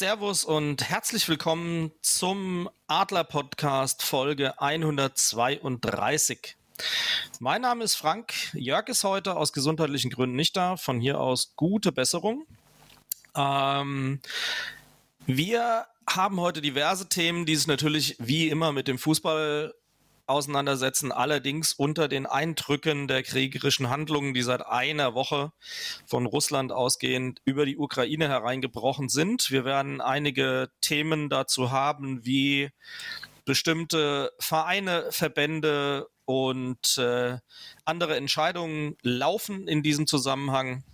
Servus und herzlich willkommen zum Adler Podcast Folge 132. Mein Name ist Frank. Jörg ist heute aus gesundheitlichen Gründen nicht da. Von hier aus gute Besserung. Ähm, wir haben heute diverse Themen, die sich natürlich wie immer mit dem Fußball auseinandersetzen, allerdings unter den Eindrücken der kriegerischen Handlungen, die seit einer Woche von Russland ausgehend über die Ukraine hereingebrochen sind. Wir werden einige Themen dazu haben, wie bestimmte Vereine, Verbände und äh, andere Entscheidungen laufen in diesem Zusammenhang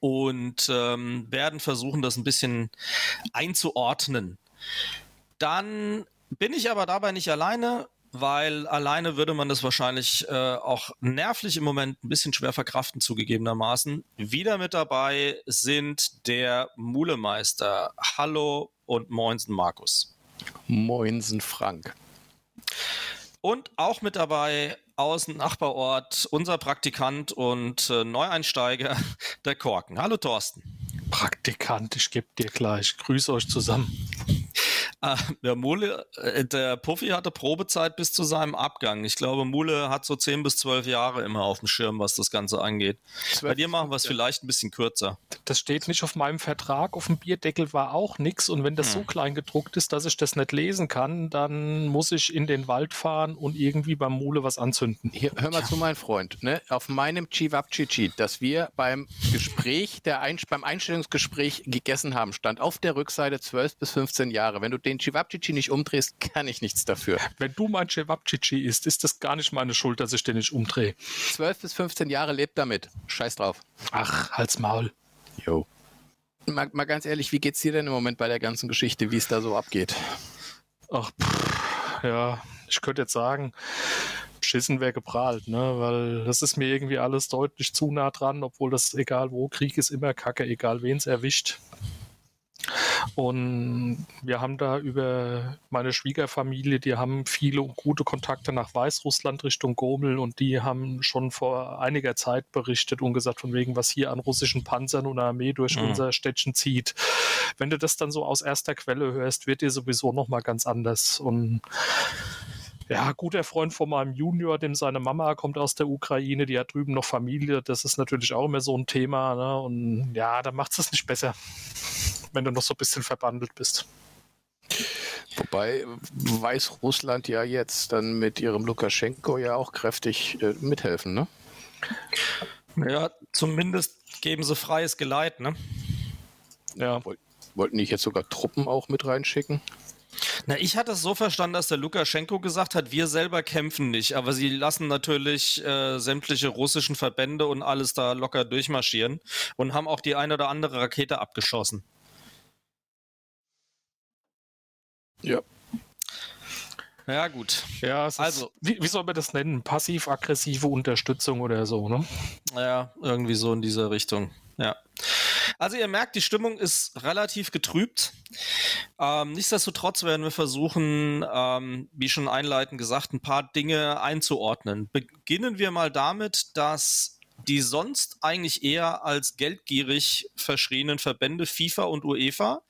und ähm, werden versuchen, das ein bisschen einzuordnen. Dann bin ich aber dabei nicht alleine weil alleine würde man das wahrscheinlich äh, auch nervlich im Moment ein bisschen schwer verkraften, zugegebenermaßen. Wieder mit dabei sind der Mulemeister. Hallo und Moinsen Markus. Moinsen Frank. Und auch mit dabei aus dem Nachbarort unser Praktikant und äh, Neueinsteiger, der Korken. Hallo Thorsten. Praktikant, ich gebe dir gleich. Grüße euch zusammen. Ah, der Mule, äh, der Puffy hatte Probezeit bis zu seinem Abgang. Ich glaube, Mule hat so 10 bis 12 Jahre immer auf dem Schirm, was das Ganze angeht. Bei dir machen wir es vielleicht ein bisschen kürzer. Das steht nicht auf meinem Vertrag. Auf dem Bierdeckel war auch nichts. Und wenn das hm. so klein gedruckt ist, dass ich das nicht lesen kann, dann muss ich in den Wald fahren und irgendwie beim Mule was anzünden. Hier, hör mal ja. zu, mein Freund. Ne? Auf meinem Chivapchichi, das wir beim Gespräch, der Ein beim Einstellungsgespräch gegessen haben, stand auf der Rückseite 12 bis 15 Jahre. Wenn du den Cevapcici nicht umdrehst, kann ich nichts dafür. Wenn du mein Cevapcici isst, ist das gar nicht meine Schuld, dass ich den nicht umdrehe. 12 bis 15 Jahre lebt damit. Scheiß drauf. Ach, halt's Maul. Jo. Mal, mal ganz ehrlich, wie geht's dir denn im Moment bei der ganzen Geschichte, wie es da so abgeht? Ach, pff, ja, ich könnte jetzt sagen, Schissen wäre geprahlt, ne? Weil das ist mir irgendwie alles deutlich zu nah dran, obwohl das egal wo, Krieg ist immer Kacke, egal wen es erwischt. Und wir haben da über meine Schwiegerfamilie, die haben viele gute Kontakte nach Weißrussland Richtung Gomel und die haben schon vor einiger Zeit berichtet und gesagt, von wegen, was hier an russischen Panzern und Armee durch mhm. unser Städtchen zieht. Wenn du das dann so aus erster Quelle hörst, wird dir sowieso nochmal ganz anders. Und ja, guter Freund von meinem Junior, dem seine Mama kommt aus der Ukraine, die hat drüben noch Familie, das ist natürlich auch immer so ein Thema. Ne? Und ja, da macht es nicht besser wenn du noch so ein bisschen verbandelt bist. Wobei Weißrussland ja jetzt dann mit ihrem Lukaschenko ja auch kräftig äh, mithelfen, ne? Ja, zumindest geben sie freies Geleit, ne? Ja. Wollten die jetzt sogar Truppen auch mit reinschicken? Na, ich hatte es so verstanden, dass der Lukaschenko gesagt hat, wir selber kämpfen nicht, aber sie lassen natürlich äh, sämtliche russischen Verbände und alles da locker durchmarschieren und haben auch die eine oder andere Rakete abgeschossen. Ja. Ja, gut. Ja, also, wie, wie, soll man das nennen? Passiv-aggressive Unterstützung oder so, ne? Ja, irgendwie so in dieser Richtung. Ja. Also ihr merkt, die Stimmung ist relativ getrübt. Ähm, nichtsdestotrotz werden wir versuchen, ähm, wie schon einleitend gesagt, ein paar Dinge einzuordnen. Beginnen wir mal damit, dass die sonst eigentlich eher als geldgierig verschrienen Verbände FIFA und UEFA,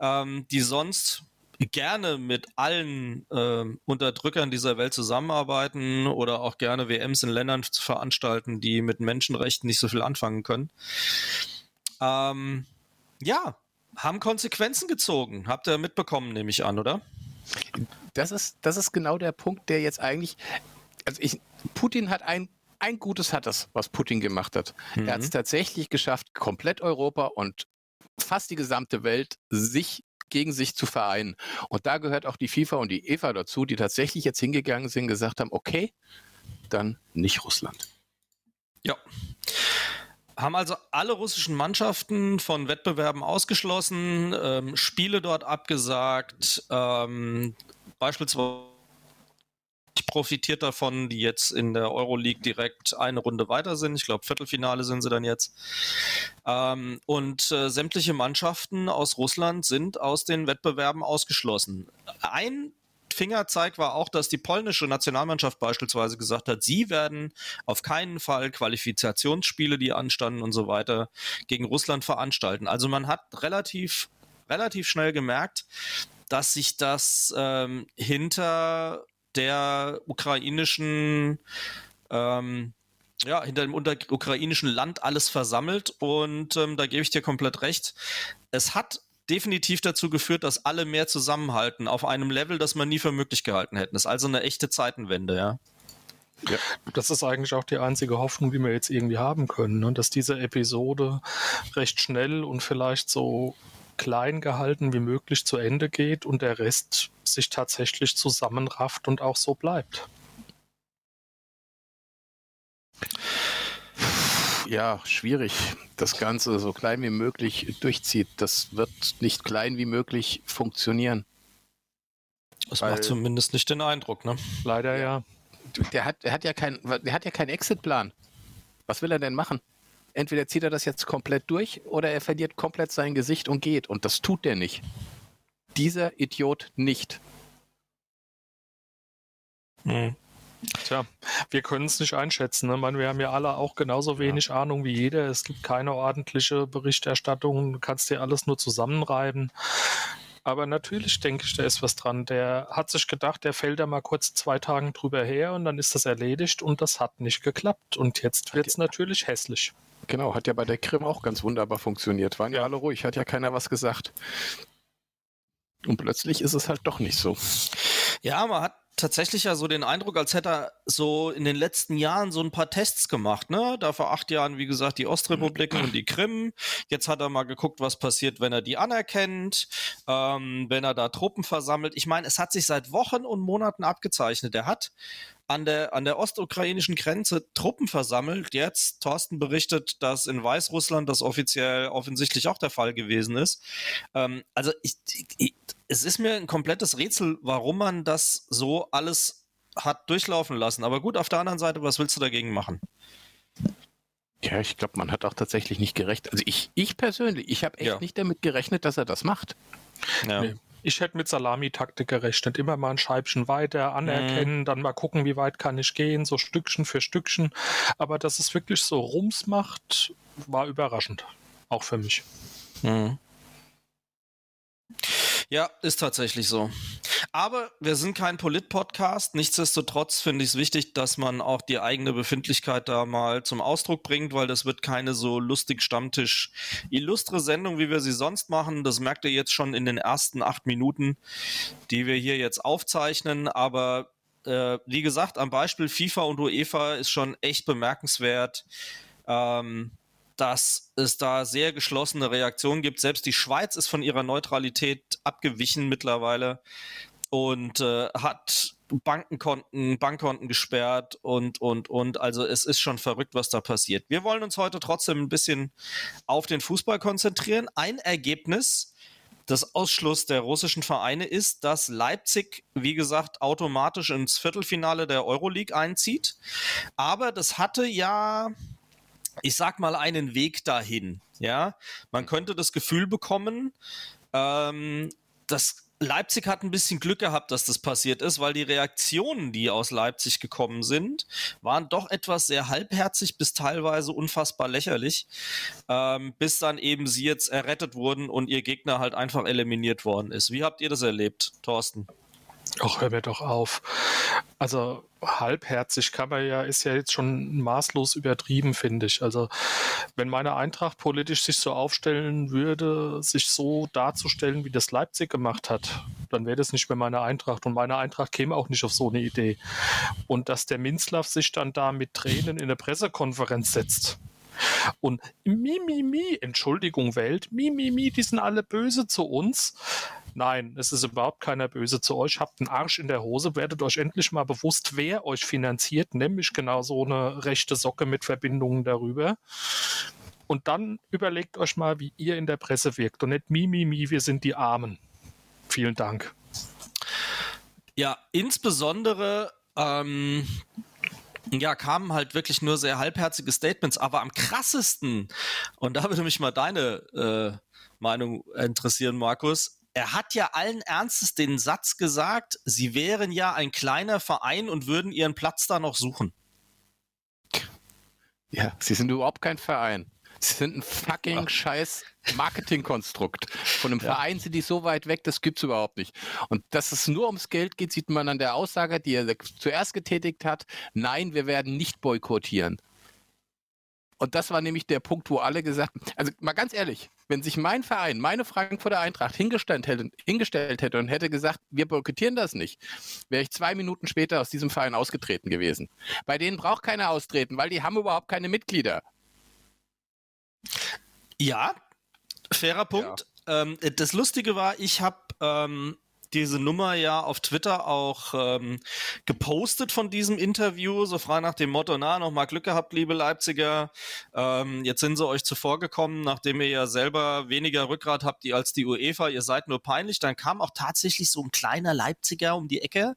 ähm, die sonst gerne mit allen äh, Unterdrückern dieser Welt zusammenarbeiten oder auch gerne WMs in Ländern zu veranstalten, die mit Menschenrechten nicht so viel anfangen können. Ähm, ja, haben Konsequenzen gezogen. Habt ihr mitbekommen, nehme ich an, oder? Das ist, das ist genau der Punkt, der jetzt eigentlich, also ich, Putin hat ein ein Gutes hat das, was Putin gemacht hat. Mhm. Er hat es tatsächlich geschafft, komplett Europa und fast die gesamte Welt sich gegen sich zu vereinen. Und da gehört auch die FIFA und die EFA dazu, die tatsächlich jetzt hingegangen sind, gesagt haben, okay, dann nicht Russland. Ja. Haben also alle russischen Mannschaften von Wettbewerben ausgeschlossen, ähm, Spiele dort abgesagt, ähm, beispielsweise profitiert davon, die jetzt in der Euroleague direkt eine Runde weiter sind. Ich glaube, Viertelfinale sind sie dann jetzt. Ähm, und äh, sämtliche Mannschaften aus Russland sind aus den Wettbewerben ausgeschlossen. Ein Fingerzeig war auch, dass die polnische Nationalmannschaft beispielsweise gesagt hat, sie werden auf keinen Fall Qualifikationsspiele, die anstanden und so weiter, gegen Russland veranstalten. Also man hat relativ relativ schnell gemerkt, dass sich das ähm, hinter der ukrainischen ähm, ja, hinter dem ukrainischen Land alles versammelt und ähm, da gebe ich dir komplett recht. Es hat definitiv dazu geführt, dass alle mehr zusammenhalten auf einem Level, das man nie für möglich gehalten hätten. Das ist also eine echte Zeitenwende, ja. Ja. Das ist eigentlich auch die einzige Hoffnung, die wir jetzt irgendwie haben können, ne? dass diese Episode recht schnell und vielleicht so klein gehalten wie möglich zu Ende geht und der Rest sich tatsächlich zusammenrafft und auch so bleibt. Ja, schwierig. Das Ganze so klein wie möglich durchzieht. Das wird nicht klein wie möglich funktionieren. Das macht zumindest nicht den Eindruck, ne? Leider ja. Der hat, der hat ja keinen, der hat ja keinen Exit-Plan. Was will er denn machen? Entweder zieht er das jetzt komplett durch oder er verliert komplett sein Gesicht und geht. Und das tut der nicht. Dieser Idiot nicht. Hm. Tja, wir können es nicht einschätzen. Ne? meine, wir haben ja alle auch genauso wenig ja. Ahnung wie jeder. Es gibt keine ordentliche Berichterstattung. Du kannst dir alles nur zusammenreiben. Aber natürlich denke ich, da ist was dran. Der hat sich gedacht, der fällt da mal kurz zwei Tagen drüber her und dann ist das erledigt und das hat nicht geklappt. Und jetzt wird es natürlich hässlich. Genau, hat ja bei der Krim auch ganz wunderbar funktioniert. Waren ja alle ruhig, hat ja keiner was gesagt. Und plötzlich ist es halt doch nicht so. Ja, man hat tatsächlich ja so den Eindruck, als hätte er so in den letzten Jahren so ein paar Tests gemacht, ne? Da vor acht Jahren, wie gesagt, die Ostrepubliken und die Krim. Jetzt hat er mal geguckt, was passiert, wenn er die anerkennt, ähm, wenn er da Truppen versammelt. Ich meine, es hat sich seit Wochen und Monaten abgezeichnet. Er hat an der, an der ostukrainischen Grenze Truppen versammelt. Jetzt, Thorsten berichtet, dass in Weißrussland das offiziell offensichtlich auch der Fall gewesen ist. Ähm, also ich, ich, es ist mir ein komplettes Rätsel, warum man das so alles hat durchlaufen lassen. Aber gut, auf der anderen Seite, was willst du dagegen machen? Ja, ich glaube, man hat auch tatsächlich nicht gerechnet. Also ich, ich persönlich, ich habe echt ja. nicht damit gerechnet, dass er das macht. Ja. Nee. Ich hätte mit Salamitaktik gerechnet. Immer mal ein Scheibchen weiter anerkennen, mhm. dann mal gucken, wie weit kann ich gehen, so Stückchen für Stückchen. Aber dass es wirklich so Rums macht, war überraschend. Auch für mich. Mhm. Ja, ist tatsächlich so. Aber wir sind kein Polit-Podcast. Nichtsdestotrotz finde ich es wichtig, dass man auch die eigene Befindlichkeit da mal zum Ausdruck bringt, weil das wird keine so lustig Stammtisch illustre Sendung, wie wir sie sonst machen. Das merkt ihr jetzt schon in den ersten acht Minuten, die wir hier jetzt aufzeichnen. Aber äh, wie gesagt, am Beispiel FIFA und UEFA ist schon echt bemerkenswert. Ähm, dass es da sehr geschlossene Reaktionen gibt. Selbst die Schweiz ist von ihrer Neutralität abgewichen mittlerweile und äh, hat Bankenkonten, Bankkonten gesperrt und, und, und. Also es ist schon verrückt, was da passiert. Wir wollen uns heute trotzdem ein bisschen auf den Fußball konzentrieren. Ein Ergebnis des Ausschluss der russischen Vereine ist, dass Leipzig, wie gesagt, automatisch ins Viertelfinale der Euroleague einzieht. Aber das hatte ja ich sag mal, einen Weg dahin. Ja, man könnte das Gefühl bekommen, ähm, dass Leipzig hat ein bisschen Glück gehabt, dass das passiert ist, weil die Reaktionen, die aus Leipzig gekommen sind, waren doch etwas sehr halbherzig bis teilweise unfassbar lächerlich, ähm, bis dann eben sie jetzt errettet wurden und ihr Gegner halt einfach eliminiert worden ist. Wie habt ihr das erlebt, Thorsten? Ach, hör mir doch auf. Also halbherzig kann man ja, ist ja jetzt schon maßlos übertrieben, finde ich. Also wenn meine Eintracht politisch sich so aufstellen würde, sich so darzustellen, wie das Leipzig gemacht hat, dann wäre das nicht mehr meine Eintracht. Und meine Eintracht käme auch nicht auf so eine Idee. Und dass der Minzlaff sich dann da mit Tränen in eine Pressekonferenz setzt und mi, mi, mi, Entschuldigung Welt, mi, mi, mi, die sind alle böse zu uns. Nein, es ist überhaupt keiner böse zu euch. Habt einen Arsch in der Hose, werdet euch endlich mal bewusst, wer euch finanziert, nämlich genau so eine rechte Socke mit Verbindungen darüber. Und dann überlegt euch mal, wie ihr in der Presse wirkt und nicht mi, mi, mi, wir sind die Armen. Vielen Dank. Ja, insbesondere ähm, ja, kamen halt wirklich nur sehr halbherzige Statements, aber am krassesten, und da würde mich mal deine äh, Meinung interessieren, Markus, er hat ja allen Ernstes den Satz gesagt, sie wären ja ein kleiner Verein und würden ihren Platz da noch suchen. Ja, sie sind überhaupt kein Verein. Sie sind ein fucking scheiß Marketingkonstrukt. Von einem ja. Verein sind die so weit weg, das gibt es überhaupt nicht. Und dass es nur ums Geld geht, sieht man an der Aussage, die er zuerst getätigt hat. Nein, wir werden nicht boykottieren. Und das war nämlich der Punkt, wo alle gesagt haben, also mal ganz ehrlich, wenn sich mein Verein, meine Frankfurter Eintracht hingestellt hätte, hingestellt hätte und hätte gesagt, wir boykottieren das nicht, wäre ich zwei Minuten später aus diesem Verein ausgetreten gewesen. Bei denen braucht keiner austreten, weil die haben überhaupt keine Mitglieder. Ja, fairer Punkt. Ja. Ähm, das Lustige war, ich habe ähm, diese Nummer ja auf Twitter auch ähm, gepostet von diesem Interview, so frei nach dem Motto, na, nochmal Glück gehabt, liebe Leipziger. Ähm, jetzt sind sie euch zuvorgekommen, nachdem ihr ja selber weniger Rückgrat habt als die UEFA, ihr seid nur peinlich. Dann kam auch tatsächlich so ein kleiner Leipziger um die Ecke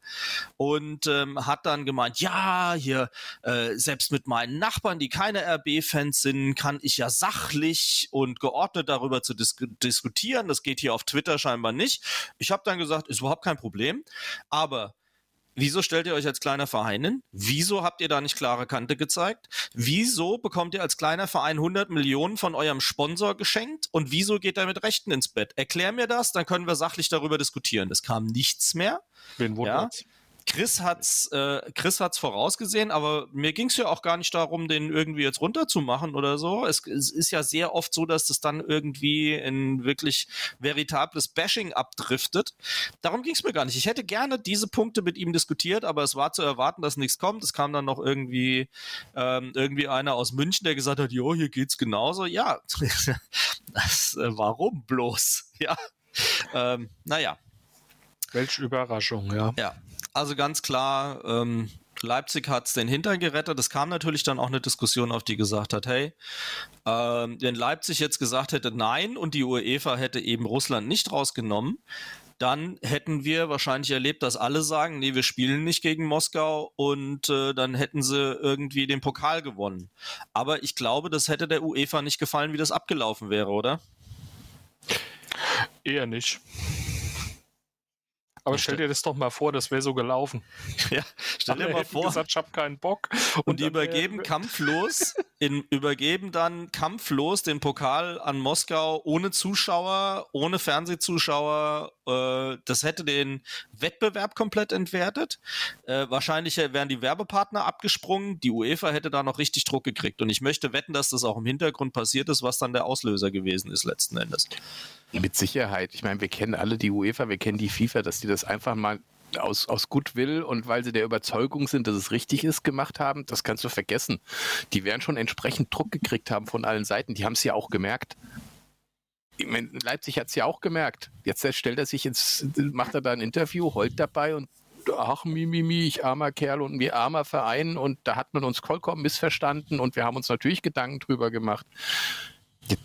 und ähm, hat dann gemeint, ja, hier, äh, selbst mit meinen Nachbarn, die keine RB-Fans sind, kann ich ja sachlich und geordnet darüber zu dis diskutieren. Das geht hier auf Twitter scheinbar nicht. Ich habe dann gesagt, gesagt, ist überhaupt kein Problem. Aber Wieso stellt ihr euch als kleiner Verein hin? Wieso habt ihr da nicht klare Kante gezeigt? Wieso bekommt ihr als kleiner Verein 100 Millionen von eurem Sponsor geschenkt? Und wieso geht er mit Rechten ins Bett? Erklär mir das, dann können wir sachlich darüber diskutieren. Es kam nichts mehr. Wen wundert's? Ja? Chris hat's, äh, Chris hat's vorausgesehen, aber mir ging's ja auch gar nicht darum, den irgendwie jetzt runterzumachen oder so. Es, es ist ja sehr oft so, dass das dann irgendwie in wirklich veritables Bashing abdriftet. Darum ging's mir gar nicht. Ich hätte gerne diese Punkte mit ihm diskutiert, aber es war zu erwarten, dass nichts kommt. Es kam dann noch irgendwie ähm, irgendwie einer aus München, der gesagt hat, jo, hier geht's genauso. Ja, das, äh, warum bloß? Ja, ähm, naja. Welche Überraschung, ja. Ja, also ganz klar, ähm, Leipzig hat es den Hintern gerettet. Es kam natürlich dann auch eine Diskussion auf, die gesagt hat, hey, ähm, wenn Leipzig jetzt gesagt hätte nein und die UEFA hätte eben Russland nicht rausgenommen, dann hätten wir wahrscheinlich erlebt, dass alle sagen, nee, wir spielen nicht gegen Moskau und äh, dann hätten sie irgendwie den Pokal gewonnen. Aber ich glaube, das hätte der UEFA nicht gefallen, wie das abgelaufen wäre, oder? Eher nicht. Aber stell dir das doch mal vor, das wäre so gelaufen. Ja, stell dir mal vor. gesagt, ich habe keinen Bock. Und, und die übergeben kampflos, in, übergeben dann kampflos den Pokal an Moskau ohne Zuschauer, ohne Fernsehzuschauer. Äh, das hätte den Wettbewerb komplett entwertet. Äh, wahrscheinlich wären die Werbepartner abgesprungen. Die UEFA hätte da noch richtig Druck gekriegt. Und ich möchte wetten, dass das auch im Hintergrund passiert ist, was dann der Auslöser gewesen ist letzten Endes. Mit Sicherheit. Ich meine, wir kennen alle die UEFA, wir kennen die FIFA, dass die das einfach mal aus, aus Goodwill und weil sie der Überzeugung sind, dass es richtig ist, gemacht haben, das kannst du vergessen. Die werden schon entsprechend Druck gekriegt haben von allen Seiten. Die haben es ja auch gemerkt. Meine, Leipzig hat es ja auch gemerkt. Jetzt stellt er sich ins, macht er da ein Interview, heult dabei und ach, mi, mi, mi, ich armer Kerl und mir armer Verein und da hat man uns vollkommen missverstanden und wir haben uns natürlich Gedanken drüber gemacht.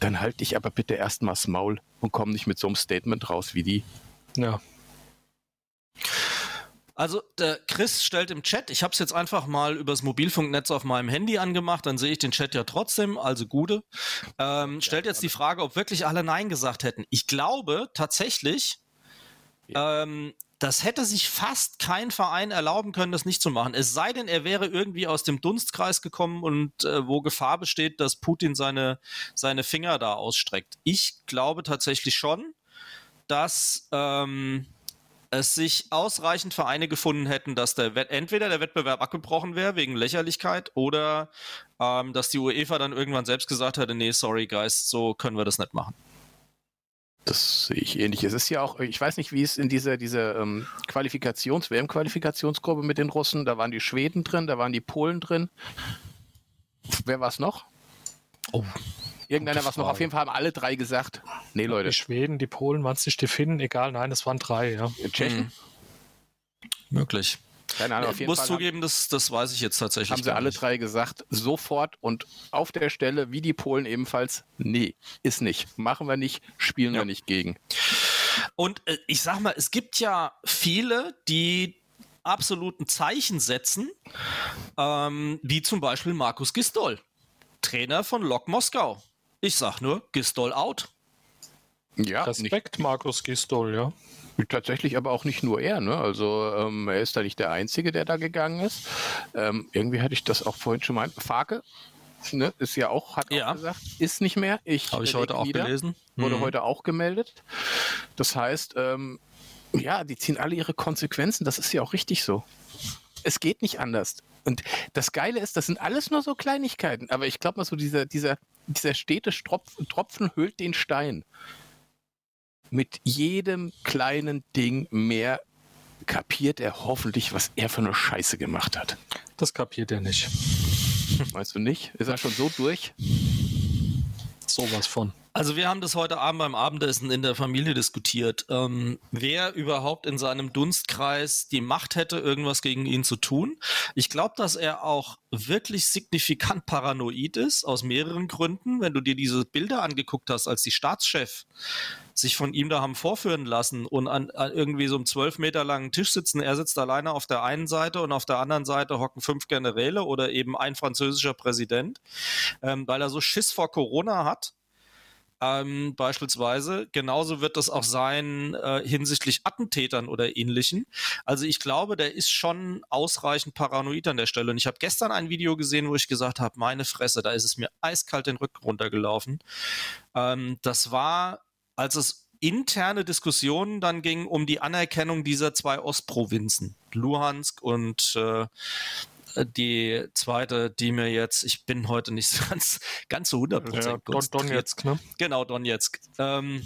Dann halte ich aber bitte erstmal das Maul und komm nicht mit so einem Statement raus wie die. Ja. Also der Chris stellt im Chat, ich habe es jetzt einfach mal übers Mobilfunknetz auf meinem Handy angemacht, dann sehe ich den Chat ja trotzdem, also gute. Ähm, stellt jetzt die Frage, ob wirklich alle Nein gesagt hätten. Ich glaube tatsächlich, ja. ähm, das hätte sich fast kein Verein erlauben können, das nicht zu machen. Es sei denn, er wäre irgendwie aus dem Dunstkreis gekommen und äh, wo Gefahr besteht, dass Putin seine, seine Finger da ausstreckt. Ich glaube tatsächlich schon, dass ähm, es sich ausreichend Vereine gefunden hätten, dass der Wett entweder der Wettbewerb abgebrochen wäre wegen Lächerlichkeit oder ähm, dass die UEFA dann irgendwann selbst gesagt hätte, nee, sorry guys, so können wir das nicht machen. Das sehe ich ähnlich. Es ist ja auch, ich weiß nicht, wie es in dieser, dieser ähm, Qualifikations-, WM-Qualifikationsgruppe mit den Russen, da waren die Schweden drin, da waren die Polen drin. Wer war es noch? Oh. Irgendeiner was noch. Auf jeden Fall haben alle drei gesagt, nee, Leute. Die Schweden, die Polen, waren es nicht die Finnen? Egal, nein, es waren drei, ja. Tschechen? Mhm. Möglich. Keine Ahnung, auf jeden muss Fall zugeben, haben, das, das weiß ich jetzt tatsächlich. Haben sie alle nicht. drei gesagt, sofort und auf der Stelle, wie die Polen ebenfalls, nee, ist nicht. Machen wir nicht, spielen ja. wir nicht gegen. Und äh, ich sag mal, es gibt ja viele, die absoluten Zeichen setzen, ähm, wie zum Beispiel Markus Gistol, Trainer von Lok Moskau. Ich sag nur, Gistol out. Ja, Respekt, nicht. Markus Gistol, ja. Tatsächlich aber auch nicht nur er, ne? Also ähm, er ist da nicht der Einzige, der da gegangen ist. Ähm, irgendwie hatte ich das auch vorhin schon mal. Farke ne, ist ja auch, hat Ja. auch gesagt, ist nicht mehr. Ich, Habe ich heute auch nieder. gelesen. Wurde Mhm. heute auch gemeldet. Das heißt, ähm, ja, die ziehen alle ihre Konsequenzen. Das ist ja auch richtig so. Es geht nicht anders. Und das Geile ist, das sind alles nur so Kleinigkeiten. Aber ich glaube mal so, dieser, dieser, dieser stete Tropfen, Tropfen höhlt den Stein. Mit jedem kleinen Ding mehr kapiert er hoffentlich, was er für eine Scheiße gemacht hat. Das kapiert er nicht. Weißt du nicht? Ist er schon so durch? Sowas von. Also wir haben das heute Abend beim Abendessen in der Familie diskutiert, ähm, wer überhaupt in seinem Dunstkreis die Macht hätte, irgendwas gegen ihn zu tun. Ich glaube, dass er auch wirklich signifikant paranoid ist, aus mehreren Gründen. Wenn du dir diese Bilder angeguckt hast, als die Staatschef sich von ihm da haben vorführen lassen und an, an irgendwie so einem zwölf Meter langen Tisch sitzen. Er sitzt alleine auf der einen Seite und auf der anderen Seite hocken fünf Generäle oder eben ein französischer Präsident, ähm, weil er so Schiss vor Corona hat. Ähm, beispielsweise. Genauso wird das auch sein äh, hinsichtlich Attentätern oder ähnlichen. Also ich glaube, der ist schon ausreichend paranoid an der Stelle. Und ich habe gestern ein Video gesehen, wo ich gesagt habe, meine Fresse, da ist es mir eiskalt den Rücken runtergelaufen. Ähm, das war, als es interne Diskussionen dann ging um die Anerkennung dieser zwei Ostprovinzen, Luhansk und äh, die zweite, die mir jetzt, ich bin heute nicht so ganz, ganz so 100% Ja, Don. Donetsk, ne? Genau, Donetsk. Ähm,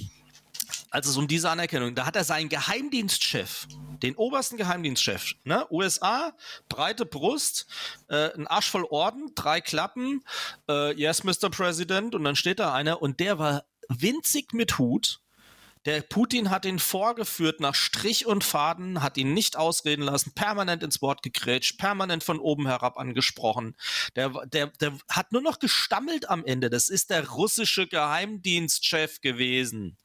also es um diese Anerkennung. Da hat er seinen Geheimdienstchef, den obersten Geheimdienstchef, ne? USA, breite Brust, äh, ein Arsch voll Orden, drei Klappen, äh, yes, Mr. President, und dann steht da einer und der war winzig mit Hut. Der Putin hat ihn vorgeführt nach Strich und Faden, hat ihn nicht ausreden lassen, permanent ins Wort gegrätscht, permanent von oben herab angesprochen. Der, der, der hat nur noch gestammelt am Ende. Das ist der russische Geheimdienstchef gewesen.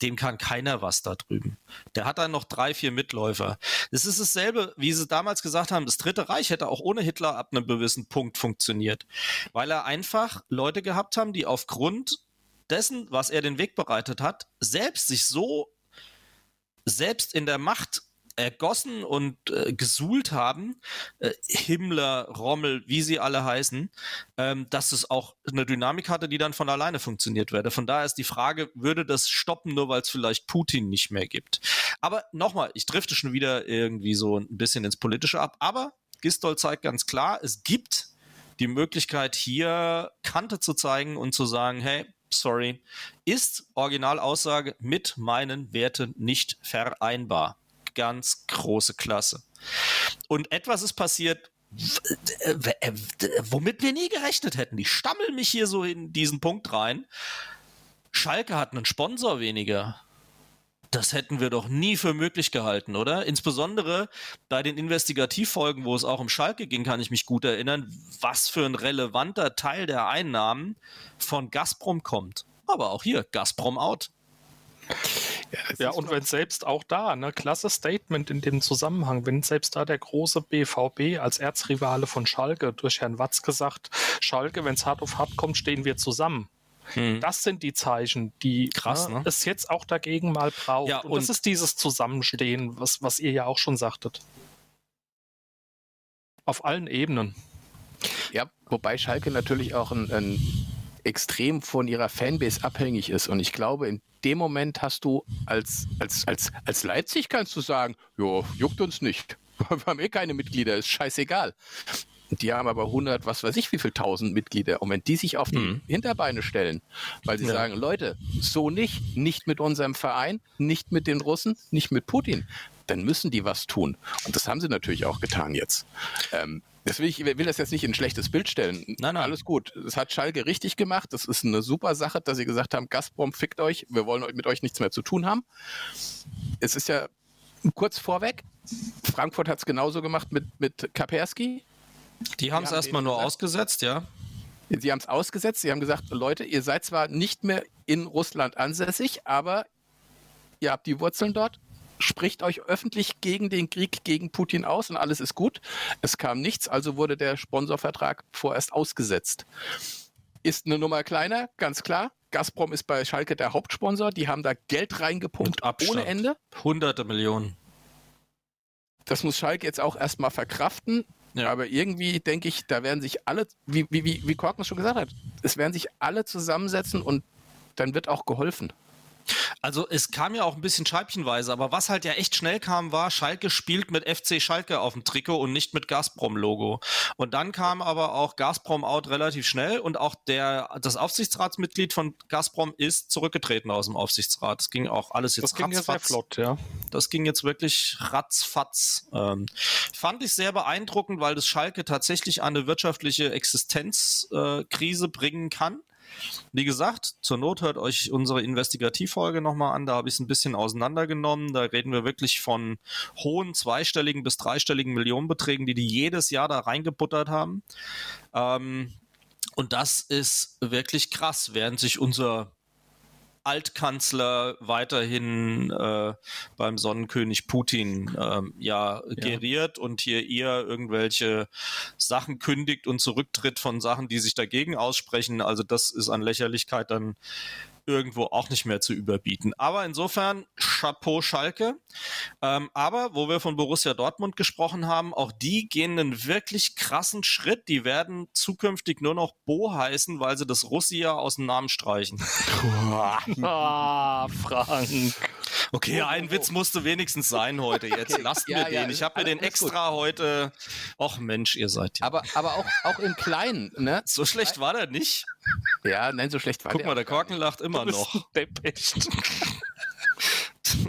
Dem kann keiner was da drüben. Der hat dann noch drei, vier Mitläufer. Das ist dasselbe, wie sie damals gesagt haben, das Dritte Reich hätte auch ohne Hitler ab einem gewissen Punkt funktioniert. Weil er einfach Leute gehabt haben, die aufgrund dessen, was er den Weg bereitet hat, selbst sich so selbst in der Macht ergossen und äh, gesuhlt haben, äh, Himmler, Rommel, wie sie alle heißen, ähm, dass es auch eine Dynamik hatte, die dann von alleine funktioniert werde. Von daher ist die Frage, würde das stoppen, nur weil es vielleicht Putin nicht mehr gibt? Aber nochmal, ich drifte schon wieder irgendwie so ein bisschen ins Politische ab, aber Gistol zeigt ganz klar, es gibt die Möglichkeit, hier Kante zu zeigen und zu sagen, hey, sorry, ist Originalaussage mit meinen Werten nicht vereinbar. Ganz große Klasse. Und etwas ist passiert, womit wir nie gerechnet hätten. Die stammeln mich hier so in diesen Punkt rein. Schalke hat einen Sponsor weniger. Das hätten wir doch nie für möglich gehalten, oder? Insbesondere bei den Investigativfolgen, wo es auch um Schalke ging, kann ich mich gut erinnern, was für ein relevanter Teil der Einnahmen von Gazprom kommt. Aber auch hier, Gazprom out. Ja, ist und wenn selbst auch da, ne, klasse Statement in dem Zusammenhang, wenn selbst da der große BVB als Erzrivale von Schalke durch Herrn Watzke sagt, Schalke, wenn es hart auf hart kommt, stehen wir zusammen. Das sind die Zeichen, die Krass, ne? es jetzt auch dagegen mal braucht. Ja, und, und- das ist dieses Zusammenstehen, was, was ihr ja auch schon sagtet. Auf allen Ebenen. Ja, wobei Schalke natürlich auch ein, ein extrem von ihrer Fanbase abhängig ist. Und ich glaube, in dem Moment hast du als, als, als, als Leipzig kannst du sagen, jo, juckt uns nicht. Wir haben eh keine Mitglieder, ist scheißegal. Die haben aber 100, was weiß ich, wie viel tausend Mitglieder. Und wenn die sich auf die Mhm. Hinterbeine stellen, weil sie Ja. sagen, Leute, so nicht, nicht mit unserem Verein, nicht mit den Russen, nicht mit Putin, dann müssen die was tun. Und das haben sie natürlich auch getan jetzt. Ähm, das will ich will das jetzt nicht in ein schlechtes Bild stellen. Nein, nein. Alles gut. Das hat Schalke richtig gemacht. Das ist eine super Sache, dass sie gesagt haben, Gazprom fickt euch, wir wollen mit euch nichts mehr zu tun haben. Es ist ja kurz vorweg, Frankfurt hat es genauso gemacht mit, mit Kapersky. Die haben es erstmal nur gesagt- ausgesetzt, ja. Sie haben es ausgesetzt, sie haben gesagt, Leute, ihr seid zwar nicht mehr in Russland ansässig, aber ihr habt die Wurzeln dort, spricht euch öffentlich gegen den Krieg gegen Putin aus und alles ist gut. Es kam nichts, also wurde der Sponsorvertrag vorerst ausgesetzt. Ist eine Nummer kleiner, ganz klar. Gazprom ist bei Schalke der Hauptsponsor, die haben da Geld reingepumpt ohne Ende. Hunderte Millionen. Das muss Schalke jetzt auch erstmal verkraften. Ja. Aber irgendwie denke ich, da werden sich alle, wie, wie, wie, wie Korkens schon gesagt hat, es werden sich alle zusammensetzen und dann wird auch geholfen. Also es kam ja auch ein bisschen scheibchenweise, aber was halt ja echt schnell kam, war, Schalke spielt mit FC Schalke auf dem Trikot und nicht mit Gazprom-Logo. Und dann kam aber auch Gazprom out relativ schnell und auch der, das Aufsichtsratsmitglied von Gazprom ist zurückgetreten aus dem Aufsichtsrat. Das ging auch alles jetzt Das ging jetzt sehr flott, ja. Das ging jetzt wirklich ratzfatz. Ähm, fand ich sehr beeindruckend, weil das Schalke tatsächlich eine wirtschaftliche Existenzkrise äh, bringen kann. Wie gesagt, zur Not hört euch unsere Investigativfolge nochmal an. Da habe ich es ein bisschen auseinandergenommen. Da reden wir wirklich von hohen zweistelligen bis dreistelligen Millionenbeträgen, die die jedes Jahr da reingebuttert haben. Ähm, und das ist wirklich krass, während sich unser Altkanzler weiterhin äh, beim Sonnenkönig Putin ähm, ja, ja geriert und hier ihr irgendwelche Sachen kündigt und zurücktritt von Sachen, die sich dagegen aussprechen. Also das ist an Lächerlichkeit dann irgendwo auch nicht mehr zu überbieten. Aber insofern Chapeau Schalke. Ähm, aber wo wir von Borussia Dortmund gesprochen haben, auch die gehen einen wirklich krassen Schritt. Die werden zukünftig nur noch Bo heißen, weil sie das Russia aus dem Namen streichen. ah, Frank. Okay, oh, ein oh, Witz musste wenigstens sein heute. Jetzt lasst ja, mir ja, den. Ich habe mir den extra gut. heute. Och Mensch, ihr seid ja. Aber, aber auch, auch im Kleinen, ne? So schlecht war der nicht. Ja, nein, so schlecht war Guck der. Guck mal, der Korken lacht immer noch.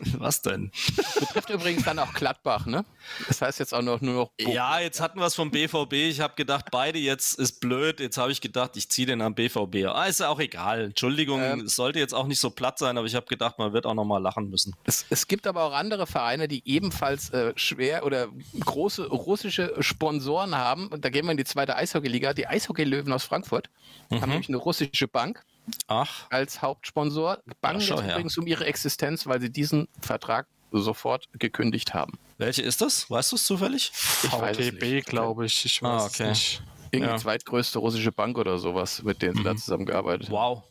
Was denn? Betrifft übrigens dann auch Gladbach, ne? Das heißt jetzt auch noch nur noch. Bo ja, jetzt hatten wir es vom BVB. Ich habe gedacht, beide jetzt ist blöd. Jetzt habe ich gedacht, ich ziehe den am BVB. Ah, ist ja auch egal. Entschuldigung, ähm, es sollte jetzt auch nicht so platt sein, aber ich habe gedacht, man wird auch noch mal lachen müssen. Es, es gibt aber auch andere Vereine, die ebenfalls äh, schwer oder große russische Sponsoren haben. Da gehen wir in die zweite Eishockeyliga. Die Eishockey-Löwen aus Frankfurt mhm. haben nämlich eine russische Bank. Ach. als Hauptsponsor. Bangen jetzt übrigens um ihre Existenz, weil sie diesen Vertrag sofort gekündigt haben. Welche ist das? Weißt du es zufällig? VTB, glaube ich. Ich weiß ah, okay. nicht. Irgendeine ja. zweitgrößte russische Bank oder sowas, mit denen sie mhm. da zusammengearbeitet Wow.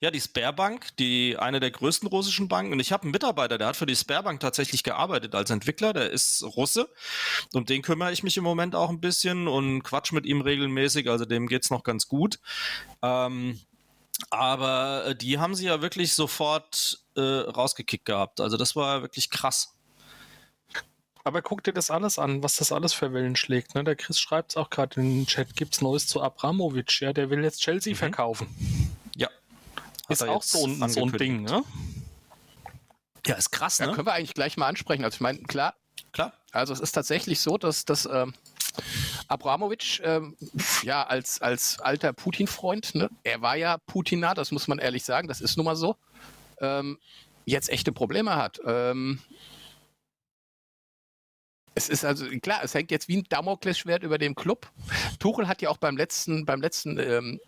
Ja, die Sperrbank, die eine der größten russischen Banken. Und ich habe einen Mitarbeiter, der hat für die Sperrbank tatsächlich gearbeitet als Entwickler. Der ist Russe. Um den kümmere ich mich im Moment auch ein bisschen und quatsch mit ihm regelmäßig. Also dem geht es noch ganz gut. Ähm, aber äh, die haben sie ja wirklich sofort äh, rausgekickt gehabt. Also das war wirklich krass. Aber guck dir das alles an, was das alles für Wellen schlägt. Ne? Der Chris schreibt es auch gerade in den Chat. Gibt es Neues zu Abramovic? Ja, der will jetzt Chelsea mhm. verkaufen. Ja. Ist auch so ein, so ein Ding, ne? Ja, ist krass, ne? Ja, können wir eigentlich gleich mal ansprechen. Also ich meine, klar. Klar. Also es ist tatsächlich so, dass das. Ähm, Abramowitsch, ähm, ja, als, als alter Putin-Freund, ne? er war ja Putiner, das muss man ehrlich sagen, das ist nun mal so, ähm, jetzt echte Probleme hat. Ähm, es ist also klar, es hängt jetzt wie ein Damoklesschwert über dem Club. Tuchel hat ja auch beim letzten, beim letzten, ähm,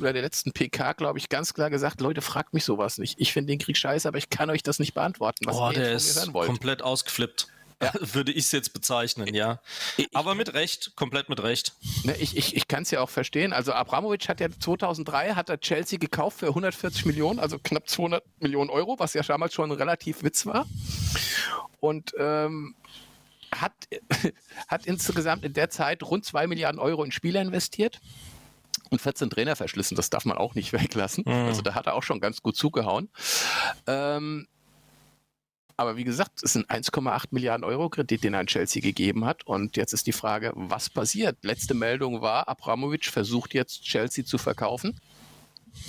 bei der letzten PK, glaube ich, ganz klar gesagt: Leute, fragt mich sowas nicht. Ich finde den Krieg scheiße, aber ich kann euch das nicht beantworten, was oh, der ist komplett ausgeflippt. Ja. Würde ich es jetzt bezeichnen, ja. Ich, Aber mit Recht, komplett mit Recht. Ne, ich ich, ich kann es ja auch verstehen. Also Abramovic hat ja 2003 hat er Chelsea gekauft für 140 Millionen, also knapp 200 Millionen Euro, was ja damals schon relativ Witz war. Und ähm, hat, hat insgesamt in der Zeit rund 2 Milliarden Euro in Spieler investiert und 14 Trainer verschlissen. Das darf man auch nicht weglassen. Mhm. Also da hat er auch schon ganz gut zugehauen. Ähm, aber wie gesagt, es sind 1,8 Milliarden Euro Kredit, den er an Chelsea gegeben hat. Und jetzt ist die Frage, was passiert? Letzte Meldung war, Abramovic versucht jetzt Chelsea zu verkaufen.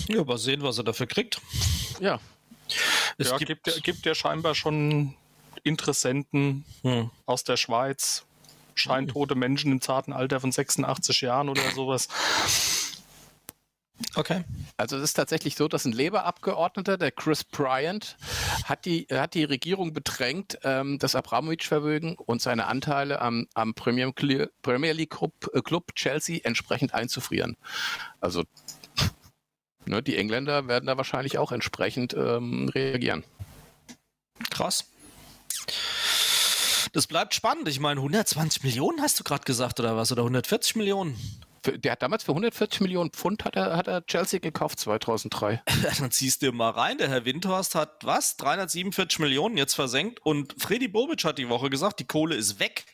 Ja, mal sehen, was er dafür kriegt. Ja. Es ja, gibt, gibt, gibt ja scheinbar schon Interessenten hm. aus der Schweiz, scheintote Menschen im zarten Alter von 86 Jahren oder sowas. Okay. Also es ist tatsächlich so, dass ein Labour-Abgeordneter, der Chris Bryant, hat die, hat die Regierung bedrängt, ähm, das Abramovic-Vermögen und seine Anteile am, am Premier, Premier League Club, äh, Club Chelsea entsprechend einzufrieren. Also ne, die Engländer werden da wahrscheinlich auch entsprechend ähm, reagieren. Krass. Das bleibt spannend. Ich meine, 120 Millionen hast du gerade gesagt oder was? Oder 140 Millionen? Der hat damals für 140 Millionen Pfund hat er, hat er Chelsea gekauft 2003. Dann ziehst du mal rein. Der Herr Windhorst hat was? 347 Millionen jetzt versenkt und Freddy Bobic hat die Woche gesagt, die Kohle ist weg.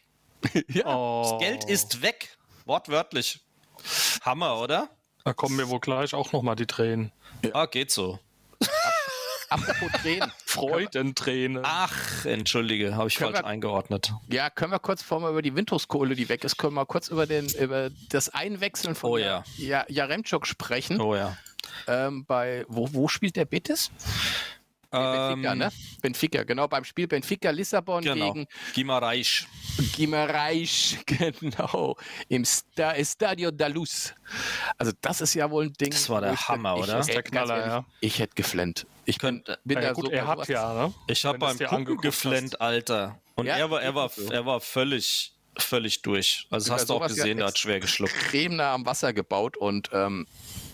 ja. Oh. Das Geld ist weg. Wortwörtlich. Hammer, oder? Da kommen mir wohl gleich auch nochmal die Tränen. Ja, ah, geht so. Apropos Tränen. Freudentränen. Ach, entschuldige, habe ich können falsch wir, eingeordnet. Ja, können wir kurz, bevor wir über die Windhauskohle, die weg ist, können wir kurz über, den, über das Einwechseln von oh, ja. Jaremczuk sprechen. Oh ja. Ähm, bei, wo, wo spielt der Betis? Benfica, ähm, ne? Benfica, genau, beim Spiel Benfica Lissabon genau. gegen Guimarães. Guimarães, genau, im Sta Estadio da Luz. Also das ist ja wohl ein Ding. Das war der Hammer, oder? Ich, der Knaller, ehrlich, ja. Ich hätte geflennt. Ich könnte, bin ja, gut, so er hat ja, ne? Ich habe beim Gucken geflennt, hast. Alter. Und ja, er war, er war, er war völlig völlig durch. Also das hast du auch gesehen, der hat schwer geschluckt. Creme nah am Wasser gebaut und ähm,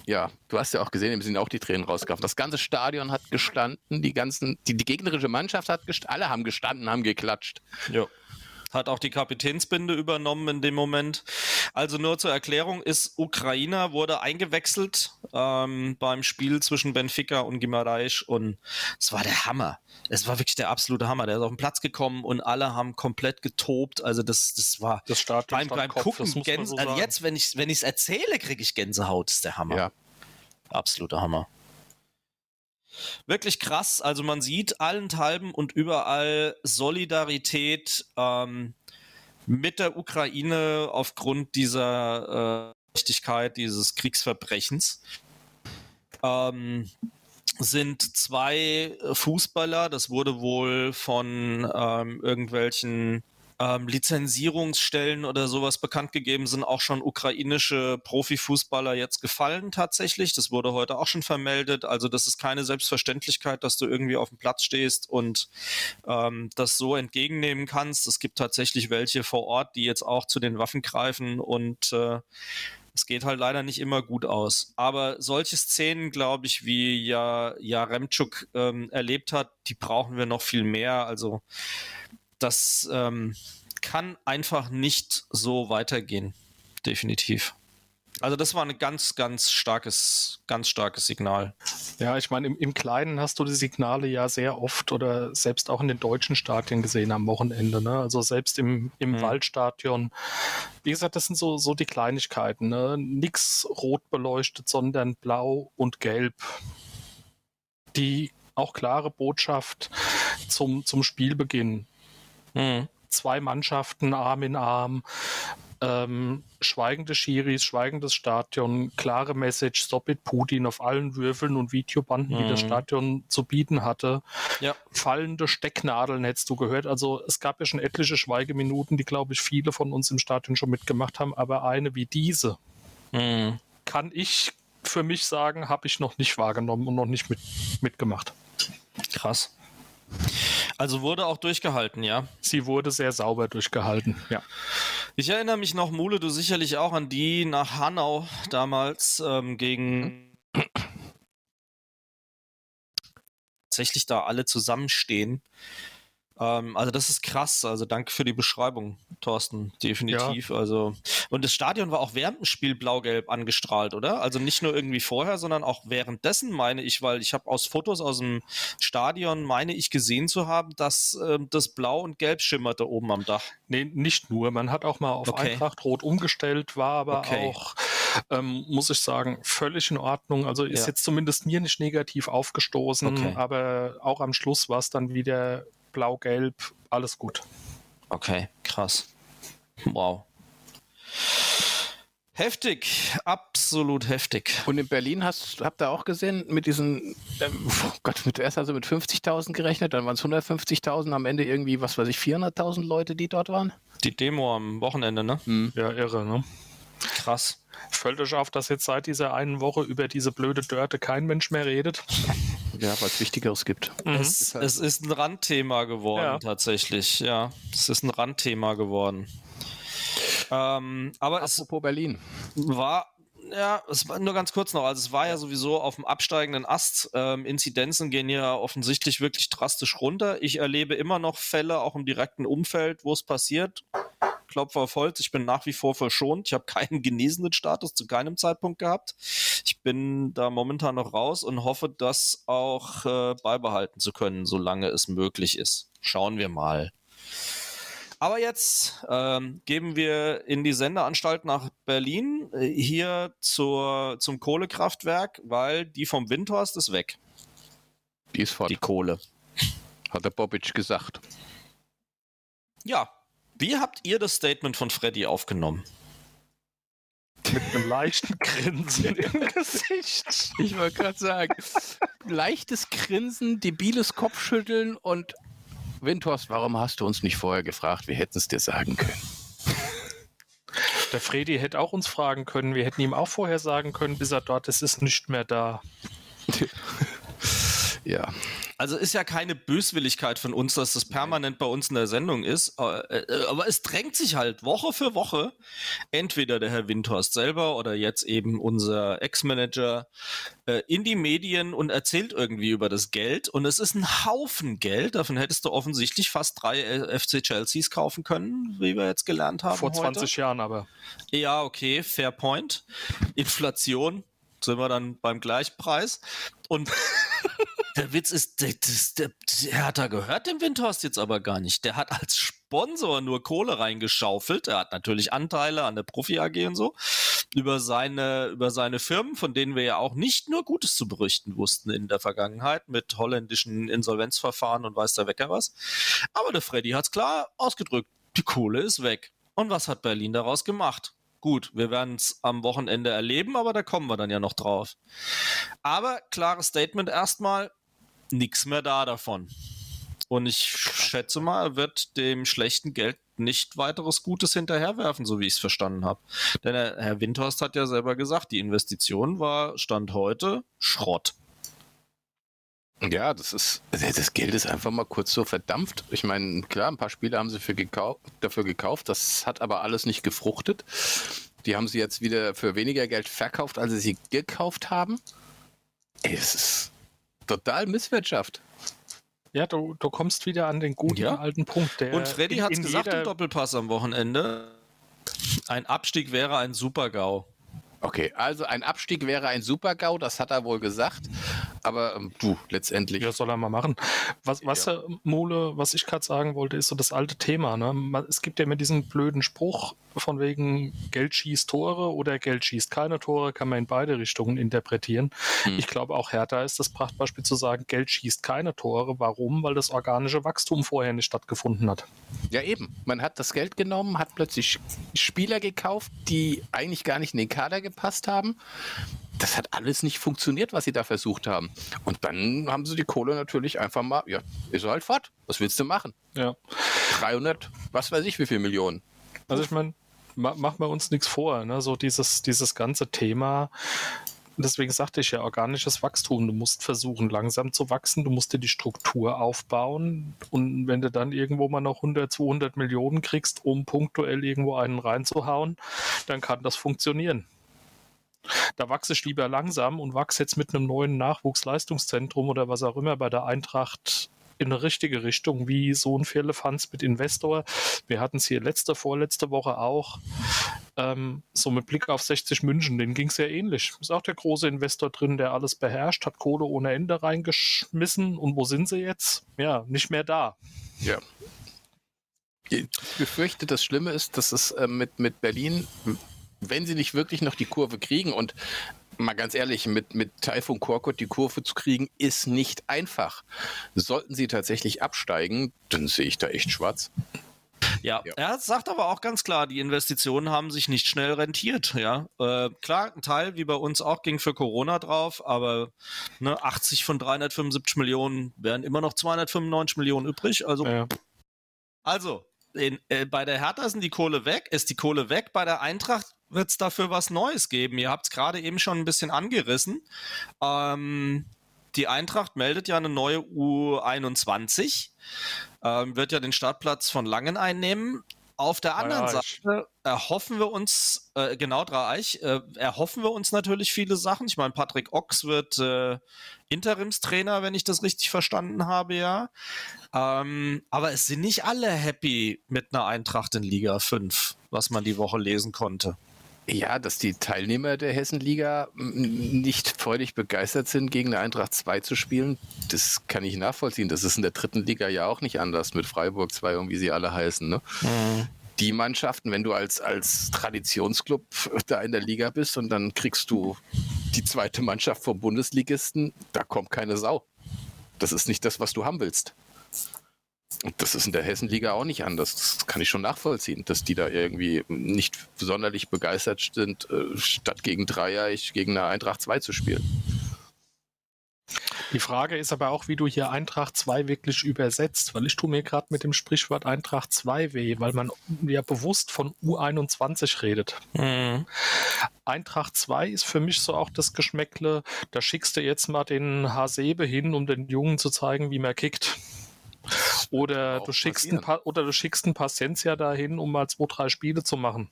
ja, du hast ja auch gesehen, im sind auch die Tränen rausgekommen. Das ganze Stadion hat gestanden, die ganzen, die, die gegnerische Mannschaft hat gestanden, alle haben gestanden, haben geklatscht. Ja. Hat auch die Kapitänsbinde übernommen in dem Moment. Also nur zur Erklärung, ist Ukrainer, wurde eingewechselt ähm, beim Spiel zwischen Benfica und Gimareisch und es war der Hammer. Es war wirklich der absolute Hammer. Der ist auf den Platz gekommen und alle haben komplett getobt. Also das, das war das Stadion beim, beim Kopf, Gucken, Gänse, so also jetzt, wenn ich wenn es erzähle, kriege ich Gänsehaut. Das ist der Hammer. Ja. Absoluter Hammer. Wirklich krass. Also man sieht allenthalben und überall Solidarität ähm, mit der Ukraine aufgrund dieser äh, Richtigkeit dieses Kriegsverbrechens. Ähm, sind zwei Fußballer, das wurde wohl von ähm, irgendwelchen ähm, Lizenzierungsstellen oder sowas bekannt gegeben sind, auch schon ukrainische Profifußballer jetzt gefallen tatsächlich. Das wurde heute auch schon vermeldet. Also das ist keine Selbstverständlichkeit, dass du irgendwie auf dem Platz stehst und ähm, das so entgegennehmen kannst. Es gibt tatsächlich welche vor Ort, die jetzt auch zu den Waffen greifen und äh, es geht halt leider nicht immer gut aus. Aber solche Szenen, glaube ich, wie ja, ja Remchuk ähm, erlebt hat, die brauchen wir noch viel mehr. Also das ähm, kann einfach nicht so weitergehen. Definitiv. Also das war ein ganz, ganz starkes, ganz starkes Signal. Ja, ich meine, im, im, Kleinen hast du die Signale ja sehr oft oder selbst auch in den deutschen Stadien gesehen am Wochenende. Ne? Also selbst im, im mhm. Waldstadion. Wie gesagt, das sind so, so die Kleinigkeiten. Ne? Nix rot beleuchtet, sondern blau und gelb. Die auch klare Botschaft zum, zum Spielbeginn. Mhm. Zwei Mannschaften Arm in Arm, ähm, schweigende Schiris, schweigendes Stadion, klare Message, Stop it Putin auf allen Würfeln und Videobanden, mhm. die das mhm. Stadion zu bieten hatte. Ja. Fallende Stecknadeln hättest du gehört. Also es gab ja schon etliche Schweigeminuten, die, glaube ich, viele von uns im Stadion schon mitgemacht haben, aber eine wie diese mhm. kann ich für mich sagen, habe ich noch nicht wahrgenommen und noch nicht mit, mitgemacht. Krass. Also wurde auch durchgehalten, ja? Sie wurde sehr sauber durchgehalten, ja. Ich erinnere mich noch, Mule, du sicherlich auch an die nach Hanau damals ähm, gegen tatsächlich da alle zusammenstehen ähm, also das ist krass. Also danke für die Beschreibung, Thorsten. Definitiv. Ja. Also und das Stadion war auch während dem Spiel blau-gelb angestrahlt, oder? Also nicht nur irgendwie vorher, sondern auch währenddessen meine ich, weil ich habe aus Fotos aus dem Stadion meine ich gesehen zu haben, dass äh, das Blau und Gelb schimmerte oben am Dach. Nee, nicht nur. Man hat auch mal auf okay. Eintracht Rot umgestellt, war aber okay. auch ähm, muss ich sagen, völlig in Ordnung. Also ist ja. jetzt zumindest mir nicht negativ aufgestoßen, okay. aber auch am Schluss war es dann wieder blau-gelb, alles gut. Okay, krass. Wow. Heftig, absolut heftig. Und in Berlin hast, habt ihr auch gesehen, mit diesen, ähm, oh Gott, mit, erst also mit 50.000 gerechnet, dann waren es 150.000, am Ende irgendwie, was weiß ich, 400.000 Leute, die dort waren? Die Demo am Wochenende, ne? Hm. Ja, irre, ne? Krass. Fällt euch auf, dass jetzt seit dieser einen Woche über diese blöde Dörte kein Mensch mehr redet? Ja, weil es Wichtigeres gibt. Mhm. Es, ist halt es, ist ein Randthema geworden, ja. tatsächlich. Ja, es ist ein Randthema geworden. Ähm, aber Apropos es Berlin. War ja, es war nur ganz kurz noch. Also es war ja sowieso auf dem absteigenden Ast. Ähm, Inzidenzen gehen ja offensichtlich wirklich drastisch runter. Ich erlebe immer noch Fälle, auch im direkten Umfeld, wo es passiert. Klopfer auf Holz, ich bin nach wie vor verschont. Ich habe keinen genesenen Status zu keinem Zeitpunkt gehabt. Ich bin da momentan noch raus und hoffe, das auch äh, beibehalten zu können, solange es möglich ist. Schauen wir mal. Aber jetzt ähm, geben wir in die Sendeanstalt nach Berlin, äh, hier zur, zum Kohlekraftwerk, weil die vom Windhorst ist weg. Die ist fort. Die Kohle. Hat der Bobic gesagt. Ja. Wie habt ihr das Statement von Freddy aufgenommen? Mit einem leichten Grinsen im Gesicht. Ich wollte gerade sagen, leichtes Grinsen, debiles Kopfschütteln und Windhorst, warum hast du uns nicht vorher gefragt? Wir hätten es dir sagen können. Der Freddy hätte auch uns fragen können. Wir hätten ihm auch vorher sagen können, bis er dort ist, ist nicht mehr da. ja. Also ist ja keine Böswilligkeit von uns, dass das permanent bei uns in der Sendung ist. äh, äh, Aber es drängt sich halt Woche für Woche entweder der Herr Windhorst selber oder jetzt eben unser Ex-Manager äh, in die Medien und erzählt irgendwie über das Geld. Und es ist ein Haufen Geld. Davon hättest du offensichtlich fast drei FC Chelseas kaufen können, wie wir jetzt gelernt haben. Vor 20 heute. Jahren aber. Ja, okay, fair point. Inflation sind wir dann beim Gleichpreis. Und der Witz ist, der, der, der, hat da gehört dem Windhorst jetzt aber gar nicht. Der hat als Sponsor nur Kohle reingeschaufelt. Er hat natürlich Anteile an der Profi AG und so über seine über seine Firmen, von denen wir ja auch nicht nur Gutes zu berichten wussten in der Vergangenheit mit holländischen Insolvenzverfahren und weiß der Wecker was. Aber der Freddy hat's klar ausgedrückt. Die Kohle ist weg. Und was hat Berlin daraus gemacht? Gut, wir werden es am Wochenende erleben, aber da kommen wir dann ja noch drauf. Aber klares Statement erstmal, nichts mehr da davon. Und ich schätze mal, er wird dem schlechten Geld nicht weiteres Gutes hinterherwerfen, so wie ich es verstanden habe. Denn Herr Windhorst hat ja selber gesagt, die Investition war Stand heute Schrott. Ja, das ist, das Geld ist einfach mal kurz so verdampft. Ich meine, klar, ein paar Spiele haben sie für gekau dafür gekauft, das hat aber alles nicht gefruchtet. Die haben sie jetzt wieder für weniger Geld verkauft, als sie sie gekauft haben. Es ist total Misswirtschaft. Ja, du, du kommst wieder an den guten Ja. alten Punkt. Der Und Freddy hat es gesagt im Doppelpass am Wochenende. Ein Abstieg wäre ein Super-GAU. Okay, also ein Abstieg wäre ein Super-GAU, das hat er wohl gesagt. Aber ähm, du, letztendlich. Ja, soll er mal machen. Was, was Ja. ja. Mole, was ich gerade sagen wollte, ist so das alte Thema. Ne? Es gibt ja immer diesen blöden Spruch von wegen Geld schießt Tore oder Geld schießt keine Tore, kann man in beide Richtungen interpretieren. Hm. Ich glaube, auch Hertha ist das Prachtbeispiel zu sagen, Geld schießt keine Tore. Warum? Weil das organische Wachstum vorher nicht stattgefunden hat. Ja, eben. Man hat das Geld genommen, hat plötzlich Spieler gekauft, die eigentlich gar nicht in den Kader gepasst haben. Das hat alles nicht funktioniert, was sie da versucht haben. Und dann haben sie die Kohle natürlich einfach mal, ja, ist halt fort. Was willst du machen? Ja. 300, was weiß ich, wie viel Millionen. Also ich meine, ma machen wir uns nichts vor, ne? So dieses, dieses ganze Thema. Deswegen sagte ich ja, organisches Wachstum. Du musst versuchen, langsam zu wachsen. Du musst dir die Struktur aufbauen. Und wenn du dann irgendwo mal noch 100, 200 Millionen kriegst, um punktuell irgendwo einen reinzuhauen, dann kann das funktionieren. Da wachse ich lieber langsam und wachse jetzt mit einem neuen Nachwuchsleistungszentrum oder was auch immer bei der Eintracht in eine richtige Richtung, wie so ein Firlefanz mit Investor. Wir hatten es hier letzte, vorletzte Woche auch. Ähm, so mit Blick auf 60 München, denen ging es ja ähnlich. Ist auch der große Investor drin, der alles beherrscht, hat Kohle ohne Ende reingeschmissen. Und wo sind sie jetzt? Ja, nicht mehr da. Ja. Ich befürchte, das Schlimme ist, dass es äh, mit, mit Berlin, wenn sie nicht wirklich noch die Kurve kriegen und mal ganz ehrlich, mit, mit Taifun Korkut die Kurve zu kriegen, ist nicht einfach. Sollten sie tatsächlich absteigen, dann sehe ich da echt schwarz. Ja, Ja. er sagt aber auch ganz klar, die Investitionen haben sich nicht schnell rentiert. Ja, äh, klar, ein Teil wie bei uns auch ging für Corona drauf, aber ne, 80 von 375 Millionen wären immer noch 295 Millionen übrig. Also, Ja. also in, äh, bei der Hertha sind die Kohle weg, ist die Kohle weg. Bei der Eintracht wird es dafür was Neues geben. Ihr habt es gerade eben schon ein bisschen angerissen. Ähm, die Eintracht meldet ja eine neue U21, ähm, wird ja den Startplatz von Langen einnehmen. Auf der anderen. Seite erhoffen wir uns, äh, genau Dreieich, äh, erhoffen wir uns natürlich viele Sachen. Ich meine, Patrick Ochs wird äh, Interimstrainer, wenn ich das richtig verstanden habe, ja. Ähm, aber es sind nicht alle happy mit einer Eintracht in Liga 5, was man die Woche lesen konnte. Ja, dass die Teilnehmer der Hessenliga nicht freudig begeistert sind, gegen eine Eintracht 2 zu spielen, das kann ich nachvollziehen. Das ist in der dritten Liga ja auch nicht anders mit Freiburg 2 und wie sie alle heißen. Ne? Mhm. Die Mannschaften, wenn du als, als Traditionsclub da in der Liga bist und dann kriegst du die zweite Mannschaft vom Bundesligisten, da kommt keine Sau. Das ist nicht das, was du haben willst. Und das ist in der Hessenliga auch nicht anders. Das kann ich schon nachvollziehen, dass die da irgendwie nicht sonderlich begeistert sind, äh, statt gegen Dreieich gegen eine Eintracht 2 zu spielen. Die Frage ist aber auch, wie du hier Eintracht 2 wirklich übersetzt, weil ich tue mir gerade mit dem Sprichwort Eintracht 2 weh, weil man ja bewusst von U21 redet. Mhm. Eintracht 2 ist für mich so auch das Geschmäckle, da schickst du jetzt mal den Hasebe hin, um den Jungen zu zeigen, wie man kickt. Oder du, schickst ein paar, oder du schickst ein Paciencia dahin, um mal zwei, drei Spiele zu machen.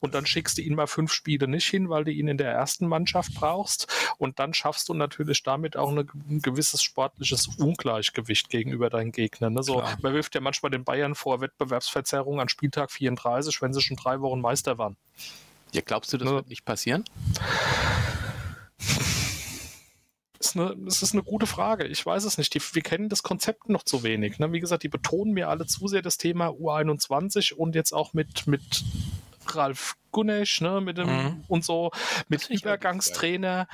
Und dann schickst du ihn mal fünf Spiele nicht hin, weil du ihn in der ersten Mannschaft brauchst. Und dann schaffst du natürlich damit auch eine, ein gewisses sportliches Ungleichgewicht gegenüber deinen Gegnern. Ne? So, man wirft ja manchmal den Bayern vor Wettbewerbsverzerrung an Spieltag 34, wenn sie schon drei Wochen Meister waren. Ja, glaubst du, das ne? wird nicht passieren? Ist eine, das ist eine gute Frage. Ich weiß es nicht. Die, wir kennen das Konzept noch zu wenig. Ne? Wie gesagt, die betonen mir alle zu sehr das Thema U21 und jetzt auch mit, mit Ralf Gunesch, ne, mit dem mhm. und so, mit Übergangstrainer.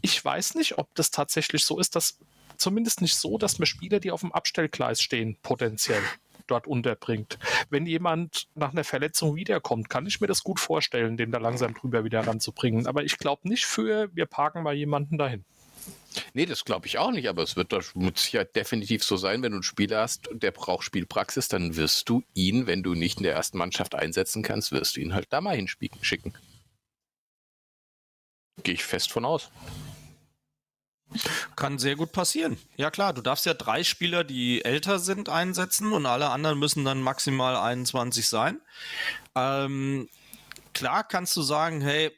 Ich weiß nicht, ob das tatsächlich so ist, dass zumindest nicht so, dass man Spieler, die auf dem Abstellgleis stehen, potenziell dort unterbringt. Wenn jemand nach einer Verletzung wiederkommt, kann ich mir das gut vorstellen, den da langsam drüber wieder ranzubringen. Aber ich glaube nicht für, wir parken mal jemanden dahin. Nee, das glaube ich auch nicht, aber es wird doch Sicherheit definitiv so sein, wenn du einen Spieler hast, der braucht Spielpraxis, dann wirst du ihn, wenn du nicht in der ersten Mannschaft einsetzen kannst, wirst du ihn halt da mal hinschicken. Gehe ich fest von aus. Kann sehr gut passieren. Ja klar, du darfst ja drei Spieler, die älter sind, einsetzen und alle anderen müssen dann maximal 21 sein. Ähm, klar kannst du sagen, hey,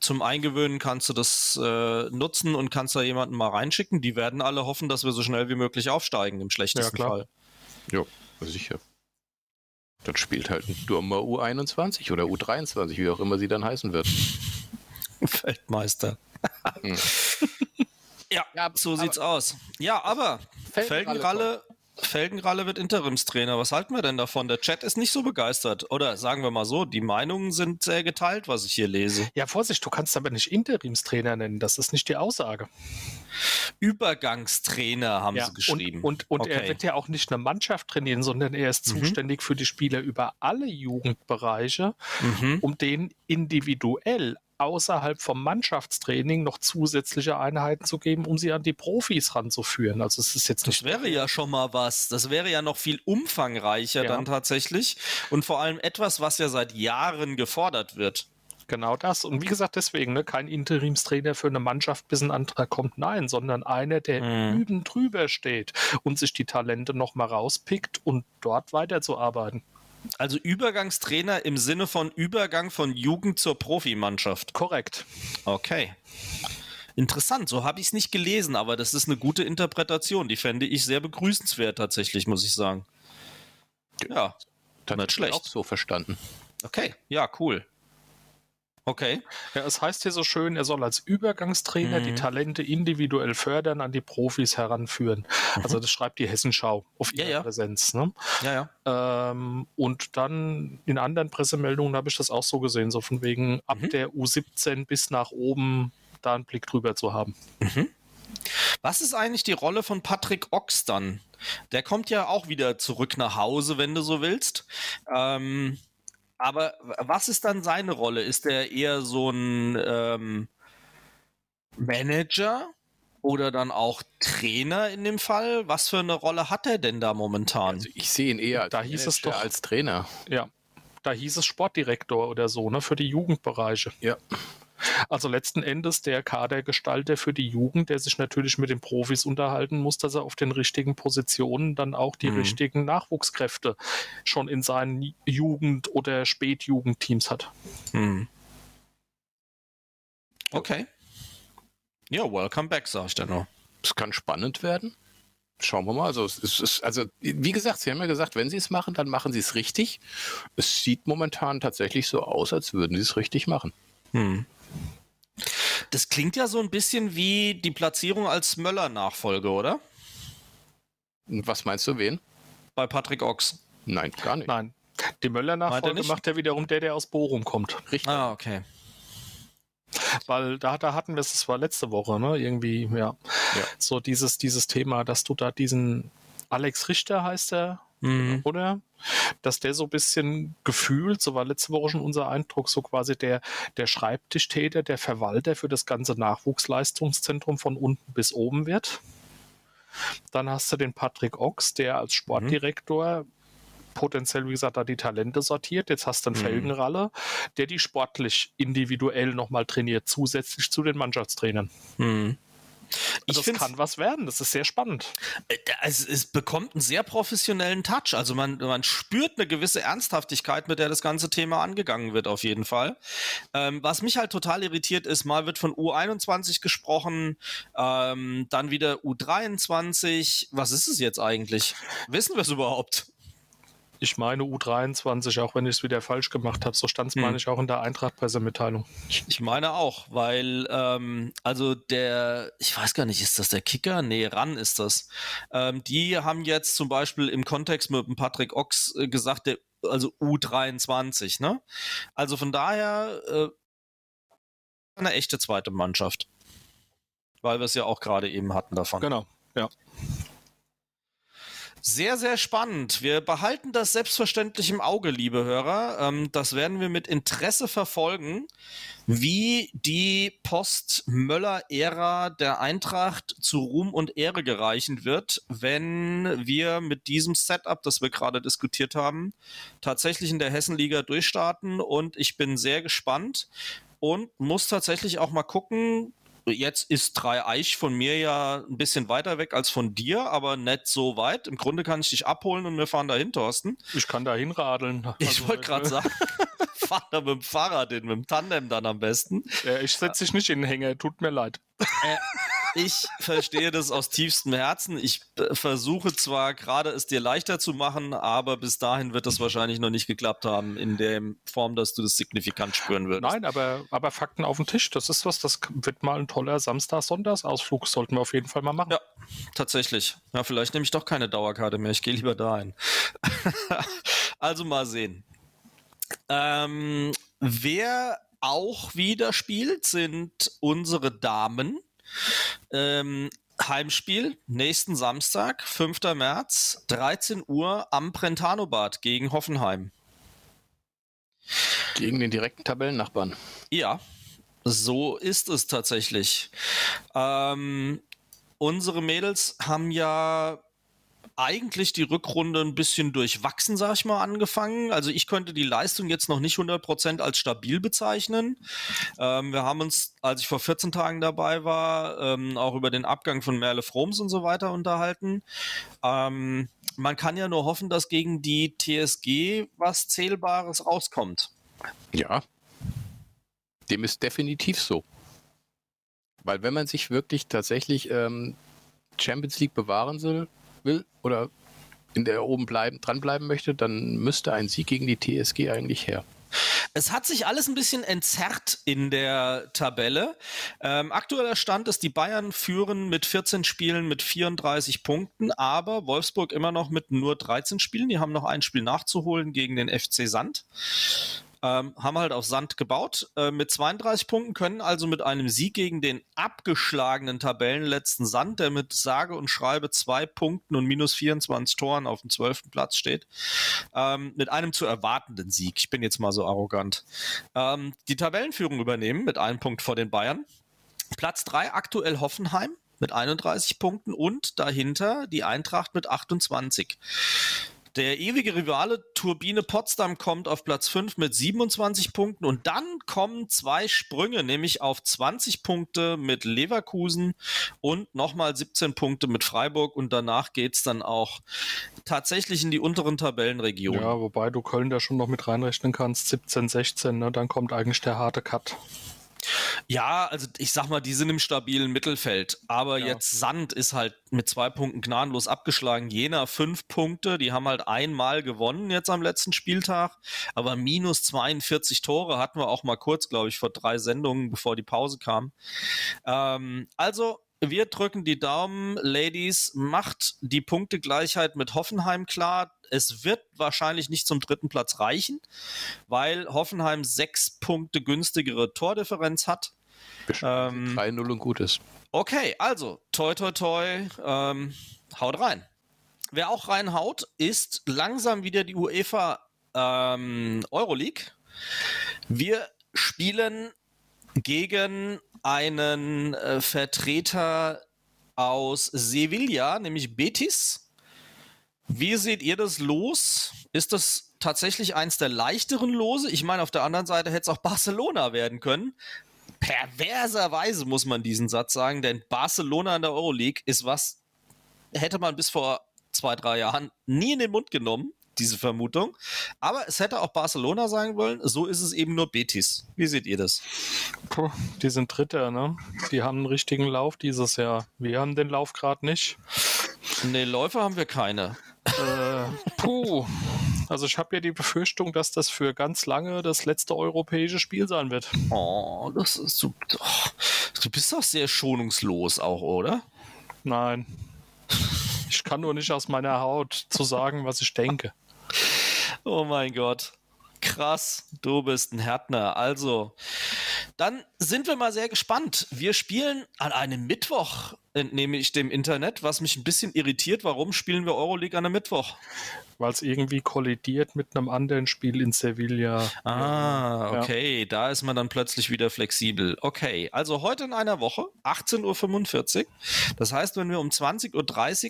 zum Eingewöhnen kannst du das äh, nutzen und kannst da jemanden mal reinschicken. Die werden alle hoffen, dass wir so schnell wie möglich aufsteigen, im schlechtesten ja, Fall. Ja, sicher. Dann spielt halt ein Durmer U21 oder U23, wie auch immer sie dann heißen wird. Feldmeister. hm. ja, ja, so sieht's aus. Ja, aber Felgenralle Felgenralle wird Interimstrainer. Was halten wir denn davon? Der Chat ist nicht so begeistert. Oder sagen wir mal so, die Meinungen sind sehr geteilt, was ich hier lese. Ja, Vorsicht, du kannst aber nicht Interimstrainer nennen. Das ist nicht die Aussage. Übergangstrainer haben ja, sie geschrieben. Und, und, und okay. er wird ja auch nicht eine Mannschaft trainieren, sondern er ist mhm. zuständig für die Spieler über alle Jugendbereiche, mhm. um denen individuell außerhalb vom Mannschaftstraining noch zusätzliche Einheiten zu geben, um sie an die Profis ranzuführen. Also es ist jetzt nicht. Das wäre ja schon mal was. Das wäre ja noch viel umfangreicher ja. dann tatsächlich und vor allem etwas, was ja seit Jahren gefordert wird. Genau das. Und wie gesagt, deswegen ne, kein Interimstrainer für eine Mannschaft, bis ein anderer kommt. Nein, sondern einer, der mhm. üben drüber steht und sich die Talente nochmal rauspickt und dort weiterzuarbeiten. Also Übergangstrainer im Sinne von Übergang von Jugend zur Profimannschaft. Korrekt. Okay. Interessant, so habe ich es nicht gelesen, aber das ist eine gute Interpretation. Die fände ich sehr begrüßenswert tatsächlich, muss ich sagen. Ja, dann nicht schlecht. auch so verstanden. Okay, ja, cool. Okay. Ja, es heißt hier so schön, er soll als Übergangstrainer mhm. die Talente individuell fördern, an die Profis heranführen. Mhm. Also das schreibt die Hessenschau auf ihrer ja, ja. Präsenz. Ne? Ja, ja. Ähm, und dann in anderen Pressemeldungen habe ich das auch so gesehen, so von wegen ab mhm. der U17 bis nach oben da einen Blick drüber zu haben. Mhm. Was ist eigentlich die Rolle von Patrick Ochs dann? Der kommt ja auch wieder zurück nach Hause, wenn du so willst. Ähm, aber was ist dann seine Rolle? Ist er eher so ein ähm, Manager oder dann auch Trainer in dem Fall? Was für eine Rolle hat er denn da momentan? Also ich sehe ihn eher als, da hieß es doch, als Trainer. Ja, da hieß es Sportdirektor oder so, ne, für die Jugendbereiche. Ja. Also letzten Endes der Kadergestalter für die Jugend, der sich natürlich mit den Profis unterhalten muss, dass er auf den richtigen Positionen dann auch die mhm. richtigen Nachwuchskräfte schon in seinen Jugend- oder Spätjugendteams hat. Mhm. Okay. Ja, welcome back, sag ich dann noch. Es kann spannend werden. Schauen wir mal. Also, es ist, also, wie gesagt, Sie haben ja gesagt, wenn Sie es machen, dann machen Sie es richtig. Es sieht momentan tatsächlich so aus, als würden Sie es richtig machen. Hm. Das klingt ja so ein bisschen wie die Platzierung als Möller-Nachfolge, oder? Was meinst du, wen? Bei Patrick Ochs. Nein, gar nicht. Nein. Die Möller-Nachfolge macht ja wiederum der, der aus Bochum kommt. Richtig. Ah, okay. Weil da, da hatten wir es, das war letzte Woche, ne? Irgendwie, ja. ja. So dieses, dieses Thema, dass du da diesen Alex Richter heißt er, mhm. oder? Dass der so ein bisschen gefühlt, so war letzte Woche schon unser Eindruck, so quasi der, der Schreibtischtäter, der Verwalter für das ganze Nachwuchsleistungszentrum von unten bis oben wird. Dann hast du den Patrick Ochs, der als mhm. Sportdirektor mhm potenziell, wie gesagt, da die Talente sortiert. Jetzt hast du einen mhm. Felgenralle, der die sportlich individuell nochmal trainiert, zusätzlich zu den Mannschaftstrainern. Mhm. Also das kann was werden, das ist sehr spannend. Äh, es, es, bekommt einen sehr professionellen Touch. Also man, man spürt eine gewisse Ernsthaftigkeit, mit der das ganze Thema angegangen wird, auf jeden Fall. Ähm, was mich halt total irritiert ist, mal wird von U21 gesprochen, ähm, dann wieder U23. Was ist es jetzt eigentlich? Wissen wir es überhaupt? Ich meine U23, auch wenn ich es wieder falsch gemacht habe. So stand es, hm. meine ich, auch in der Eintracht-Pressemitteilung. Ich meine auch, weil, ähm, also der, ich weiß gar nicht, ist das der Kicker? Nee, ran ist das. Ähm, die haben jetzt zum Beispiel im Kontext mit dem Patrick Ochs äh, gesagt, der, also U23, ne? Also von daher äh, eine echte zweite Mannschaft. Weil wir es ja auch gerade eben hatten davon. Genau, ja. Sehr, sehr spannend. Wir behalten das selbstverständlich im Auge, liebe Hörer. Ähm, das werden wir mit Interesse verfolgen, wie die Post-Möller-Ära der Eintracht zu Ruhm und Ehre gereichen wird, wenn wir mit diesem Setup, das wir gerade diskutiert haben, tatsächlich in der Hessenliga durchstarten. Und ich bin sehr gespannt und muss tatsächlich auch mal gucken, Jetzt ist Drei Eich von mir ja ein bisschen weiter weg als von dir, aber nicht so weit. Im Grunde kann ich dich abholen und wir fahren dahin, Thorsten. Ich kann dahin radeln. Ich also, wollte gerade sagen, fahr da mit dem Fahrrad hin, mit dem Tandem dann am besten. Ja, ich setze dich nicht in den Hänger, tut mir leid. Äh, ich verstehe das aus tiefstem Herzen. Ich äh, versuche zwar gerade es dir leichter zu machen, aber bis dahin wird das wahrscheinlich noch nicht geklappt haben in der Form, dass du das signifikant spüren würdest. Nein, aber, aber Fakten auf den Tisch, das ist was, das wird mal ein toller Samstag-Sonntags-Ausflug, sollten wir auf jeden Fall mal machen. Ja, tatsächlich. Ja, vielleicht nehme ich doch keine Dauerkarte mehr, ich gehe lieber dahin. also mal sehen. Ähm, wer auch wieder spielt, sind unsere Damen. Ähm, Heimspiel nächsten Samstag, 5. März, 13 Uhr am Brentano-Bad gegen Hoffenheim. Gegen den direkten Tabellennachbarn. Ja, so ist es tatsächlich. Ähm, unsere Mädels haben ja eigentlich die Rückrunde ein bisschen durchwachsen, sag ich mal, angefangen. Also ich könnte die Leistung jetzt noch nicht 100% als stabil bezeichnen. Ähm, wir haben uns, als ich vor 14 Tagen dabei war, ähm, auch über den Abgang von Merle Froms und so weiter unterhalten. Ähm, man kann ja nur hoffen, dass gegen die TSG was Zählbares rauskommt. Ja, dem ist definitiv so. Weil wenn man sich wirklich tatsächlich ähm, Champions League bewahren soll, will oder in der oben bleiben, dranbleiben möchte, dann müsste ein Sieg gegen die TSG eigentlich her. Es hat sich alles ein bisschen entzerrt in der Tabelle. Ähm, aktueller Stand ist, die Bayern führen mit 14 Spielen mit 34 Punkten, aber Wolfsburg immer noch mit nur 13 Spielen. Die haben noch ein Spiel nachzuholen gegen den FC Sand. Ähm, haben halt auf Sand gebaut. Äh, mit 32 Punkten können also mit einem Sieg gegen den abgeschlagenen Tabellenletzten Sand, der mit sage und schreibe zwei Punkten und minus 24 Toren auf dem 12. Platz steht, ähm, mit einem zu erwartenden Sieg, ich bin jetzt mal so arrogant, ähm, die Tabellenführung übernehmen mit einem Punkt vor den Bayern. Platz 3 aktuell Hoffenheim mit 31 Punkten und dahinter die Eintracht mit 28. Der ewige Rivale Turbine Potsdam kommt auf Platz 5 mit 27 Punkten und dann kommen zwei Sprünge, nämlich auf 20 Punkte mit Leverkusen und nochmal 17 Punkte mit Freiburg und danach geht es dann auch tatsächlich in die unteren Tabellenregionen. Ja, wobei du Köln da schon noch mit reinrechnen kannst, 17, 16, ne? dann kommt eigentlich der harte Cut. Ja, also ich sag mal, die sind im stabilen Mittelfeld. Aber Ja. jetzt Sand ist halt mit zwei Punkten gnadenlos abgeschlagen. Jena fünf Punkte, die haben halt einmal gewonnen jetzt am letzten Spieltag. Aber minus 42 Tore hatten wir auch mal kurz, glaube ich, vor drei Sendungen, bevor die Pause kam. Ähm, also. Wir drücken die Daumen, Ladies. Macht die Punktegleichheit mit Hoffenheim klar. Es wird wahrscheinlich nicht zum dritten Platz reichen, weil Hoffenheim sechs Punkte günstigere Tordifferenz hat. Ähm, 3-0 und gut ist. Okay, also, toi, toi, toi, ähm, haut rein. Wer auch reinhaut, ist langsam wieder die UEFA ähm, Euroleague. Wir spielen gegen einen äh, Vertreter aus Sevilla, nämlich Betis. Wie seht ihr das los? Ist das tatsächlich eins der leichteren Lose? Ich meine, auf der anderen Seite hätte es auch Barcelona werden können. Perverserweise muss man diesen Satz sagen, denn Barcelona in der Euroleague ist was, hätte man bis vor zwei, drei Jahren nie in den Mund genommen, diese Vermutung. Aber es hätte auch Barcelona sein wollen, so ist es eben nur Betis. Wie seht ihr das? Puh, die sind Dritter, ne? Die haben einen richtigen Lauf dieses Jahr. Wir haben den Lauf gerade nicht. Nee, Läufer haben wir keine. Äh, puh. Also ich habe ja die Befürchtung, dass das für ganz lange das letzte europäische Spiel sein wird. Oh, das ist so. Oh, du bist doch sehr schonungslos auch, oder? Nein. Ich kann nur nicht aus meiner Haut zu sagen, was ich denke. Oh mein Gott. Krass, du bist ein Härtner. Also, dann sind wir mal sehr gespannt. Wir spielen an einem Mittwoch, entnehme ich dem Internet, was mich ein bisschen irritiert. Warum spielen wir Euroleague an einem Mittwoch? Weil es irgendwie kollidiert mit einem anderen Spiel in Sevilla. Ah, Ja. okay, da ist man dann plötzlich wieder flexibel. Okay, also heute in einer Woche, 18.45 Uhr. Das heißt, wenn wir um 20.30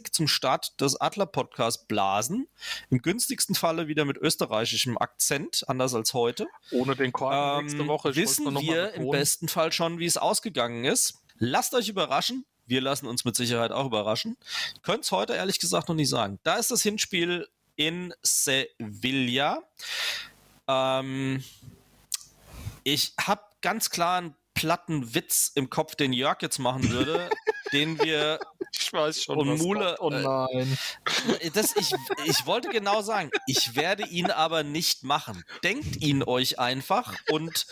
Uhr zum Start des Adler-Podcasts blasen, im günstigsten Falle wieder mit österreichischem Akzent, anders als heute, Ohne den Korn nächste ähm, Woche. Ich wissen wir im besten Fall schon, wie es ausgegangen ist. Lasst euch überraschen. Wir lassen uns mit Sicherheit auch überraschen. Könnt es heute ehrlich gesagt noch nicht sagen. Da ist das Hinspiel in Sevilla. Ähm, ich habe ganz klar einen platten Witz im Kopf, den Jörg jetzt machen würde, den wir Ich weiß schon. Und was Mule, kommt. Oh äh, nein. das, ich, ich wollte genau sagen, ich werde ihn aber nicht machen. Denkt ihn euch einfach und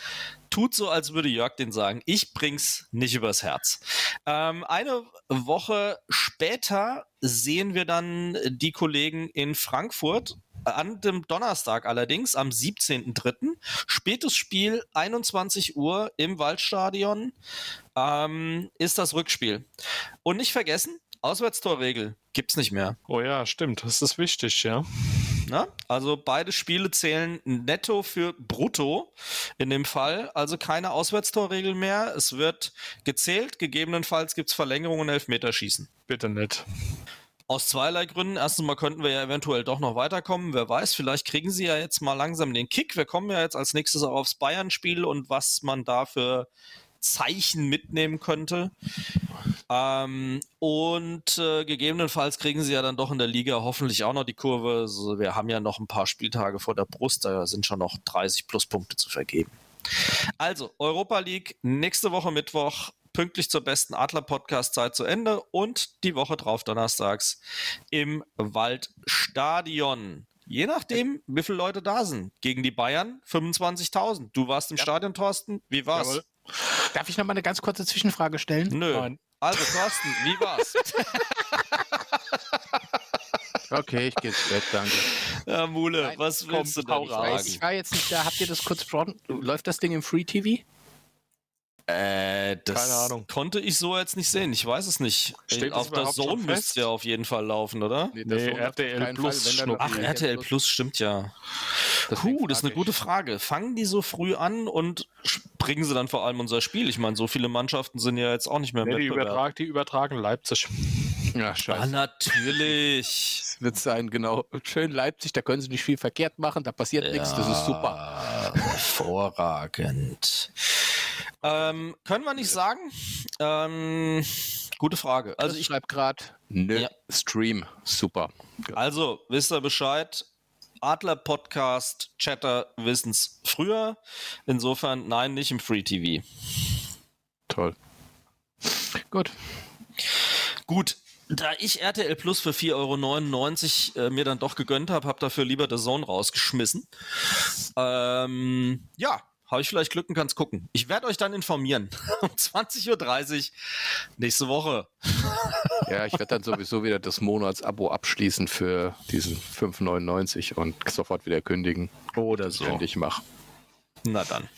tut so, als würde Jörg den sagen. Ich bring's nicht übers Herz. Ähm, eine Woche später sehen wir dann die Kollegen in Frankfurt. An dem Donnerstag allerdings, am 17.03. Spätes Spiel, 21 Uhr im Waldstadion, ähm, ist das Rückspiel. Und nicht vergessen, Auswärtstorregel gibt's nicht mehr. Oh ja, stimmt. Das ist wichtig, ja. Ne? Also beide Spiele zählen netto für brutto in dem Fall. Also keine Auswärtstorregel mehr. Es wird gezählt. Gegebenenfalls gibt's Verlängerungen und Elfmeterschießen. Bitte nicht. Aus zweierlei Gründen. Erstens mal könnten wir ja eventuell doch noch weiterkommen. Wer weiß, vielleicht kriegen sie ja jetzt mal langsam den Kick. Wir kommen ja jetzt als nächstes auch aufs Bayern-Spiel und was man da für Zeichen mitnehmen könnte. Ähm, und äh, gegebenenfalls kriegen sie ja dann doch in der Liga hoffentlich auch noch die Kurve. Also wir haben ja noch ein paar Spieltage vor der Brust, da sind schon noch 30 Pluspunkte zu vergeben. Also, Europa League nächste Woche Mittwoch, pünktlich zur besten Adler-Podcast-Zeit zu Ende und die Woche drauf donnerstags im Waldstadion. Je nachdem, wie viele Leute da sind. Gegen die Bayern 25.000. Du warst im Stadion, Thorsten. Wie war's? Jawohl. Darf ich noch mal eine ganz kurze Zwischenfrage stellen? Nö. Nein. Also, Thorsten, wie war's? Okay, ich gehe ins Bett, danke. ja, Mule, Nein, was komm, willst du hau denn raus. Ich, war jetzt nicht da. Habt ihr das kurz besprochen? Läuft das Ding im Free TV? Äh, das Keine Ahnung. konnte ich so jetzt nicht sehen. Ich weiß es nicht. Steht auf der Zone müsste ja auf jeden Fall laufen, oder? Nee, Nee, RTL Plus Fall, Ach, RTL Plus stimmt ja. Deswegen Puh, das ist eine gute. Frage. Fangen die so früh an und bringen sie dann vor allem unser Spiel? Ich meine, so viele Mannschaften sind ja jetzt auch nicht mehr im Nee, die, Wettbewerb. übertrag, die übertragen Leipzig. Ja, Ah, scheiße. natürlich. Das wird sein, genau. Schön Leipzig, da können sie nicht viel verkehrt machen, da passiert nichts, das ist super. Hervorragend. Ähm, können wir nicht sagen? Ähm, gute Frage. Also ich schreibe gerade, nö, Ja. Stream, super. Also, wisst ihr Bescheid? Adler Podcast, Chatter wissen's früher. Insofern, nein, nicht im Free TV. Toll. Gut. Gut, da ich RTL Plus für 4,99 Euro äh, mir dann doch gegönnt habe, habe dafür lieber The Zone rausgeschmissen. Ähm, ja, habe ich vielleicht Glück und kann es gucken. Ich werde euch dann informieren. um 20.30 Uhr nächste Woche. ja, ich werde dann sowieso wieder das Monatsabo abschließen für diesen 5,99 und sofort wieder kündigen. Oder so. Wenn ich mache. Na dann.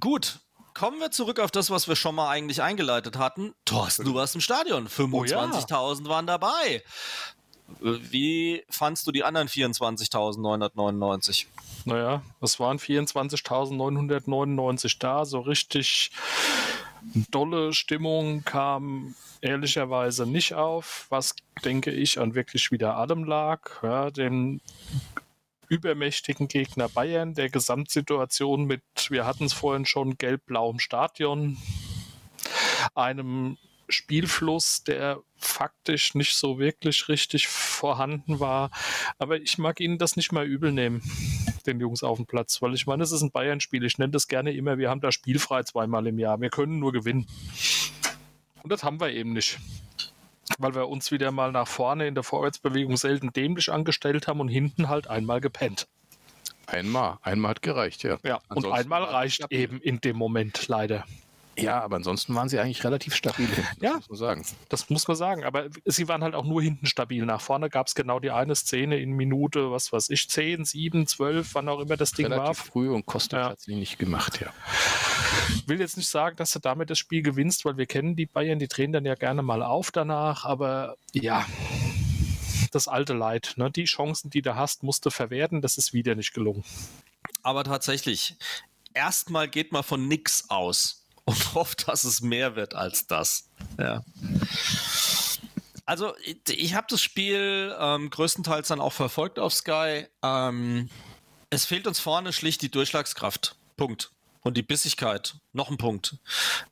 Gut, kommen wir zurück auf das, was wir schon mal eigentlich eingeleitet hatten. Thorsten, du warst im Stadion. 25.000 oh ja. waren dabei. Wie fandst du die anderen 24.999? Naja, es waren 24.999 da. So richtig dolle Stimmung kam ehrlicherweise nicht auf, was denke ich an wirklich wieder allem lag. Ja, den übermächtigen Gegner Bayern, der Gesamtsituation mit, wir hatten es vorhin schon, gelb-blauem Stadion, einem Spielfluss, der faktisch nicht so wirklich richtig vorhanden war. Aber ich mag Ihnen das nicht mal übel nehmen, den Jungs auf dem Platz, weil ich meine, es ist ein Bayern-Spiel. Ich nenne das gerne immer, wir haben da spielfrei zweimal im Jahr. Wir können nur gewinnen. Und das haben wir eben nicht weil wir uns wieder mal nach vorne in der Vorwärtsbewegung selten dämlich angestellt haben und hinten halt einmal gepennt. Einmal, einmal hat gereicht, ja. Ja, Ansonsten und einmal reicht eben in dem Moment leider. Ja, aber ansonsten waren sie eigentlich relativ stabil hinten, ja, muss man sagen. Das muss man sagen. Aber sie waren halt auch nur hinten stabil. Nach vorne gab es genau die eine Szene in Minute, was weiß ich, 10, 7, 12, wann auch immer das Ding relativ war. früh und Costa ja. hat es nicht gemacht, ja. Ich will jetzt nicht sagen, dass du damit das Spiel gewinnst, weil wir kennen die Bayern, die drehen dann ja gerne mal auf danach, aber ja, das alte Leid. Ne? Die Chancen, die du hast, musst du verwerten. Das ist wieder nicht gelungen. Aber tatsächlich, erstmal geht man von nix aus und hofft, dass es mehr wird als das. Ja. Also ich habe das Spiel ähm, größtenteils dann auch verfolgt auf Sky. Ähm, es fehlt uns vorne schlicht die Durchschlagskraft. Punkt. Und die Bissigkeit. Noch ein Punkt.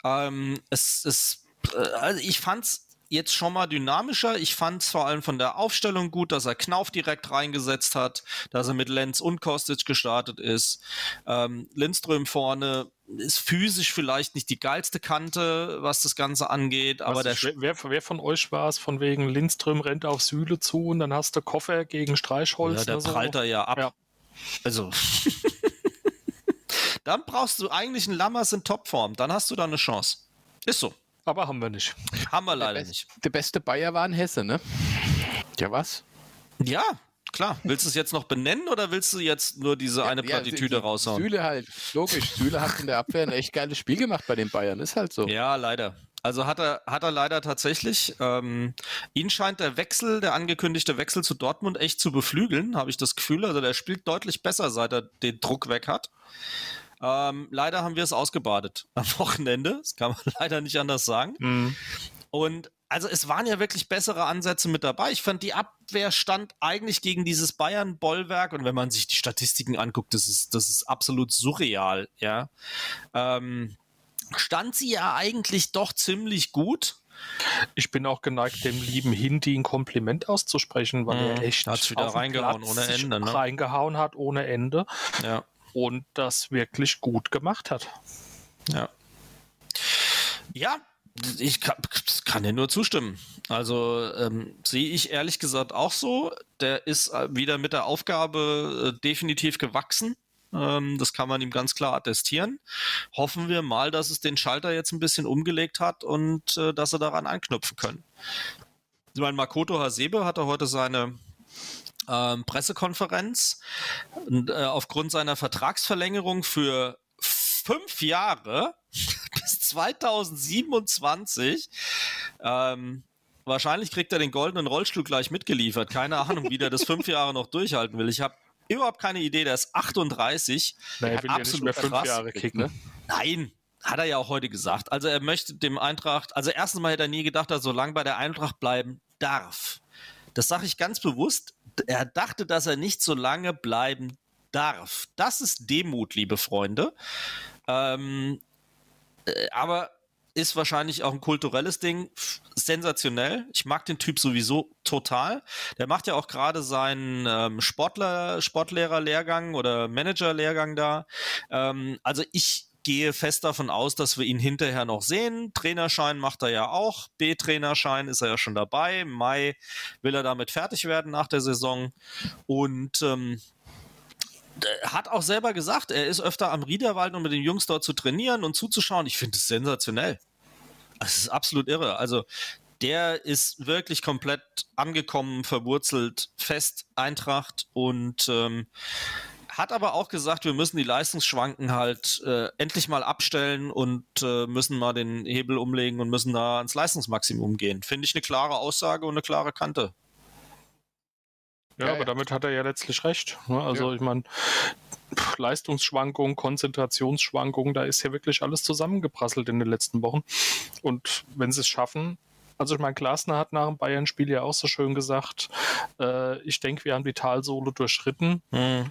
Ähm, es, es, äh, also ich fand's jetzt schon mal dynamischer. Ich fand es vor allem von der Aufstellung gut, dass er Knauf direkt reingesetzt hat, dass er mit Lenz und Kostic gestartet ist. Ähm, Lindström vorne ist physisch vielleicht nicht die geilste Kante, was das Ganze angeht, aber der wer, wer, von euch war es von wegen Lindström rennt auf Sühle zu und dann hast du Koffer gegen Streichholz? Ja, der so. prallt er ja ab. Ja. Also dann brauchst du eigentlich einen Lammers in Topform, dann hast du da eine Chance. Ist so. Aber haben wir nicht. Haben wir leider der nicht. Der beste Bayer war in Hesse, ne? Ja, was? Ja, klar. Willst du es jetzt noch benennen oder willst du jetzt nur diese eine ja, Plattitüde die, raushauen? Süle halt, logisch. Süle hat in der Abwehr ein echt geiles Spiel gemacht bei den Bayern, ist halt so. Ja, leider. Also hat er, hat er leider tatsächlich. Ähm, ihn scheint der Wechsel, der angekündigte Wechsel zu Dortmund echt zu beflügeln, habe ich das Gefühl. Also der spielt deutlich besser, seit er den Druck weg hat. Ähm, leider haben wir es ausgebadet am Wochenende. Das kann man leider nicht anders sagen. Mhm. Und also es waren ja wirklich bessere Ansätze mit dabei. Ich fand, die Abwehr stand eigentlich gegen dieses Bayern-Bollwerk und wenn man sich die Statistiken anguckt, das ist, das ist absolut surreal, ja. Ähm, stand sie ja eigentlich doch ziemlich gut. Ich bin auch geneigt, dem lieben Hindi ein Kompliment auszusprechen, weil mhm. er echt hat's wieder reingehauen ohne Ende, ne? reingehauen hat ohne Ende. Ja und das wirklich gut gemacht hat. Ja. Ja, ich kann, kann dir nur zustimmen. Also ähm, sehe ich ehrlich gesagt auch so. Der ist äh, wieder mit der Aufgabe äh, definitiv gewachsen. Ähm, das kann man ihm ganz klar attestieren. Hoffen wir mal, dass es den Schalter jetzt ein bisschen umgelegt hat und äh, dass sie daran anknüpfen können. Ich meine, Makoto Hasebe hatte heute seine ähm, Pressekonferenz äh, aufgrund seiner Vertragsverlängerung für fünf Jahre bis 2027. Ähm, wahrscheinlich kriegt er den goldenen Rollstuhl gleich mitgeliefert. Keine Ahnung, wie der das fünf Jahre noch durchhalten will. Ich habe überhaupt keine Idee. Der ist 38. Naja, er will absolut ja nicht mehr fünf. Jahre kicken. Ne? Nein, hat er ja auch heute gesagt. Also er möchte dem Eintracht, also erstens mal hätte er nie gedacht, dass er so lange bei der Eintracht bleiben darf. Das sage ich ganz bewusst. Er dachte, dass er nicht so lange bleiben darf. Das ist Demut, liebe Freunde. Ähm, äh, aber ist wahrscheinlich auch ein kulturelles Ding. Sensationell. Ich mag den Typ sowieso total. Der macht ja auch gerade seinen ähm, Sportler, Sportlehrerlehrgang oder Managerlehrgang da. Ähm, also ich gehe fest davon aus, dass wir ihn hinterher noch sehen. Trainerschein macht er ja auch. B-Trainerschein ist er ja schon dabei. Im Mai will er damit fertig werden nach der Saison. Und ähm, hat auch selber gesagt, er ist öfter am Riederwald, um mit den Jungs dort zu trainieren und zuzuschauen. Ich finde es sensationell. Es ist absolut irre. Also der ist wirklich komplett angekommen, verwurzelt, fest Eintracht und ähm, hat aber auch gesagt, wir müssen die Leistungsschwanken halt äh, endlich mal abstellen und äh, müssen mal den Hebel umlegen und müssen da ans Leistungsmaximum gehen. Finde ich eine klare Aussage und eine klare Kante. Ja, ja aber ja. damit hat er ja letztlich recht. Ne? Also ja. ich meine, Leistungsschwankungen, Konzentrationsschwankungen, da ist ja wirklich alles zusammengeprasselt in den letzten Wochen. Und wenn sie es schaffen, also ich meine, Glasner hat nach dem Bayern-Spiel ja auch so schön gesagt, äh, ich denke, wir haben die Talsohle durchschritten. Mhm.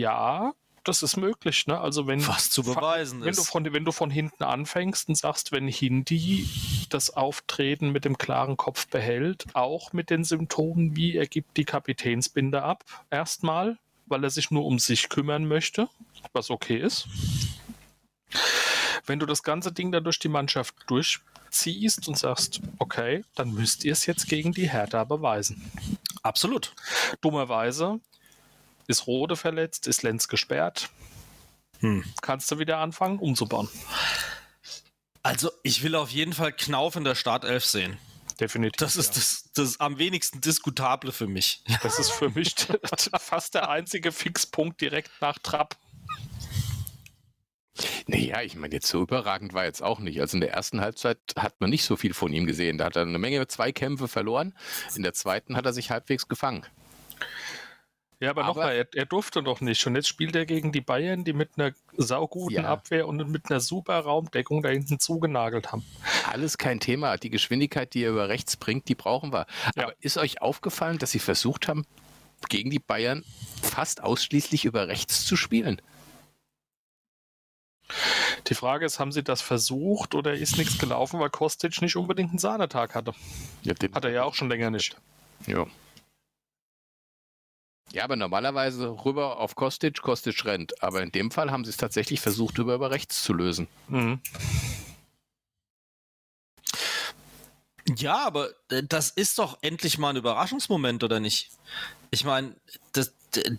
Ja, das ist möglich, ne? Also wenn was zu beweisen wenn ist. Du von, wenn du von hinten anfängst und sagst, wenn Hindi das Auftreten mit dem klaren Kopf behält, auch mit den Symptomen wie er gibt die Kapitänsbinde ab, erstmal, weil er sich nur um sich kümmern möchte, was okay ist. Wenn du das ganze Ding da durch die Mannschaft durchziehst und sagst, okay, dann müsst ihr es jetzt gegen die Hertha beweisen. Absolut. Dummerweise ist Rode verletzt, ist Lenz gesperrt. Hm. Kannst du wieder anfangen, umzubauen? Also, ich will auf jeden Fall Knauf in der Startelf sehen. Definitiv. Das ist ja. das, das am wenigsten diskutable für mich. Das ist für mich fast der einzige Fixpunkt direkt nach Trapp. Naja, ich meine, jetzt so überragend war jetzt auch nicht. Also in der ersten Halbzeit hat man nicht so viel von ihm gesehen. Da hat er eine Menge Zweikämpfe verloren. In der zweiten hat er sich halbwegs gefangen. Ja, aber, aber nochmal, er, er, durfte doch nicht. Und jetzt spielt er gegen die Bayern, die mit einer sauguten ja. Abwehr und mit einer super Raumdeckung da hinten zugenagelt haben. Alles kein Thema. Die Geschwindigkeit, die er über rechts bringt, die brauchen wir. Ja. Aber ist euch aufgefallen, dass sie versucht haben, gegen die Bayern fast ausschließlich über rechts zu spielen? Die Frage ist, haben sie das versucht oder ist nichts gelaufen, weil Kostic nicht unbedingt einen Sahnetag hatte? Ja, Hat er ja auch schon länger nicht. Ja. Ja, aber normalerweise rüber auf Kostic, Kostic rennt. Aber in dem Fall haben sie es tatsächlich versucht, über, über rechts zu lösen. Mhm. Ja, aber äh, das ist doch endlich mal ein Überraschungsmoment, oder nicht? Ich meine,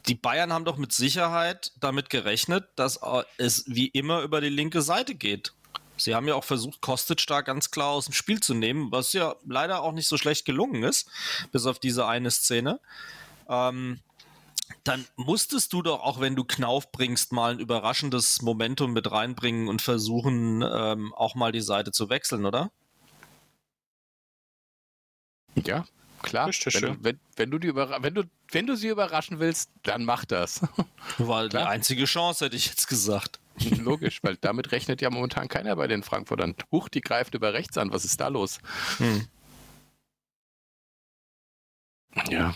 die Bayern haben doch mit Sicherheit damit gerechnet, dass äh, es wie immer über die linke Seite geht. Sie haben ja auch versucht, Kostic da ganz klar aus dem Spiel zu nehmen, was ja leider auch nicht so schlecht gelungen ist, bis auf diese eine Szene. Ähm, dann musstest du doch auch, wenn du Knauf bringst, mal ein überraschendes Momentum mit reinbringen und versuchen, ähm, auch mal die Seite zu wechseln, oder? Ja, klar. Richtig, wenn, du, wenn, wenn, du die wenn, du, wenn du sie überraschen willst, dann mach das. War die einzige Chance, hätte ich jetzt gesagt. Logisch, weil damit rechnet ja momentan keiner bei den Frankfurtern. Huch, die greift über rechts an. Was ist da los? Hm. Ja,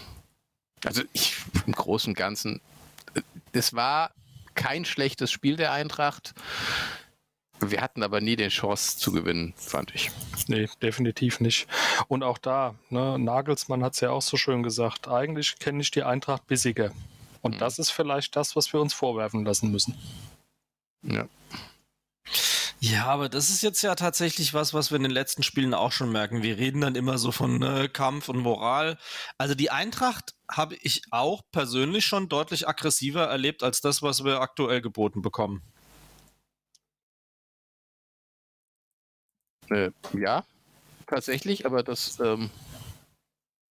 also ich im Großen und Ganzen, es war kein schlechtes Spiel der Eintracht. Wir hatten aber nie die Chance zu gewinnen, fand ich. Nee, definitiv nicht. Und auch da, ne, Nagelsmann hat es ja auch so schön gesagt, eigentlich kenne ich die Eintracht bissiger. Und mhm. das ist vielleicht das, was wir uns vorwerfen lassen müssen. Ja. Ja, aber das ist jetzt ja tatsächlich was, was wir in den letzten Spielen auch schon merken. Wir reden dann immer so von äh, Kampf und Moral. Also die Eintracht habe ich auch persönlich schon deutlich aggressiver erlebt als das, was wir aktuell geboten bekommen. Äh, ja, tatsächlich, aber das ähm,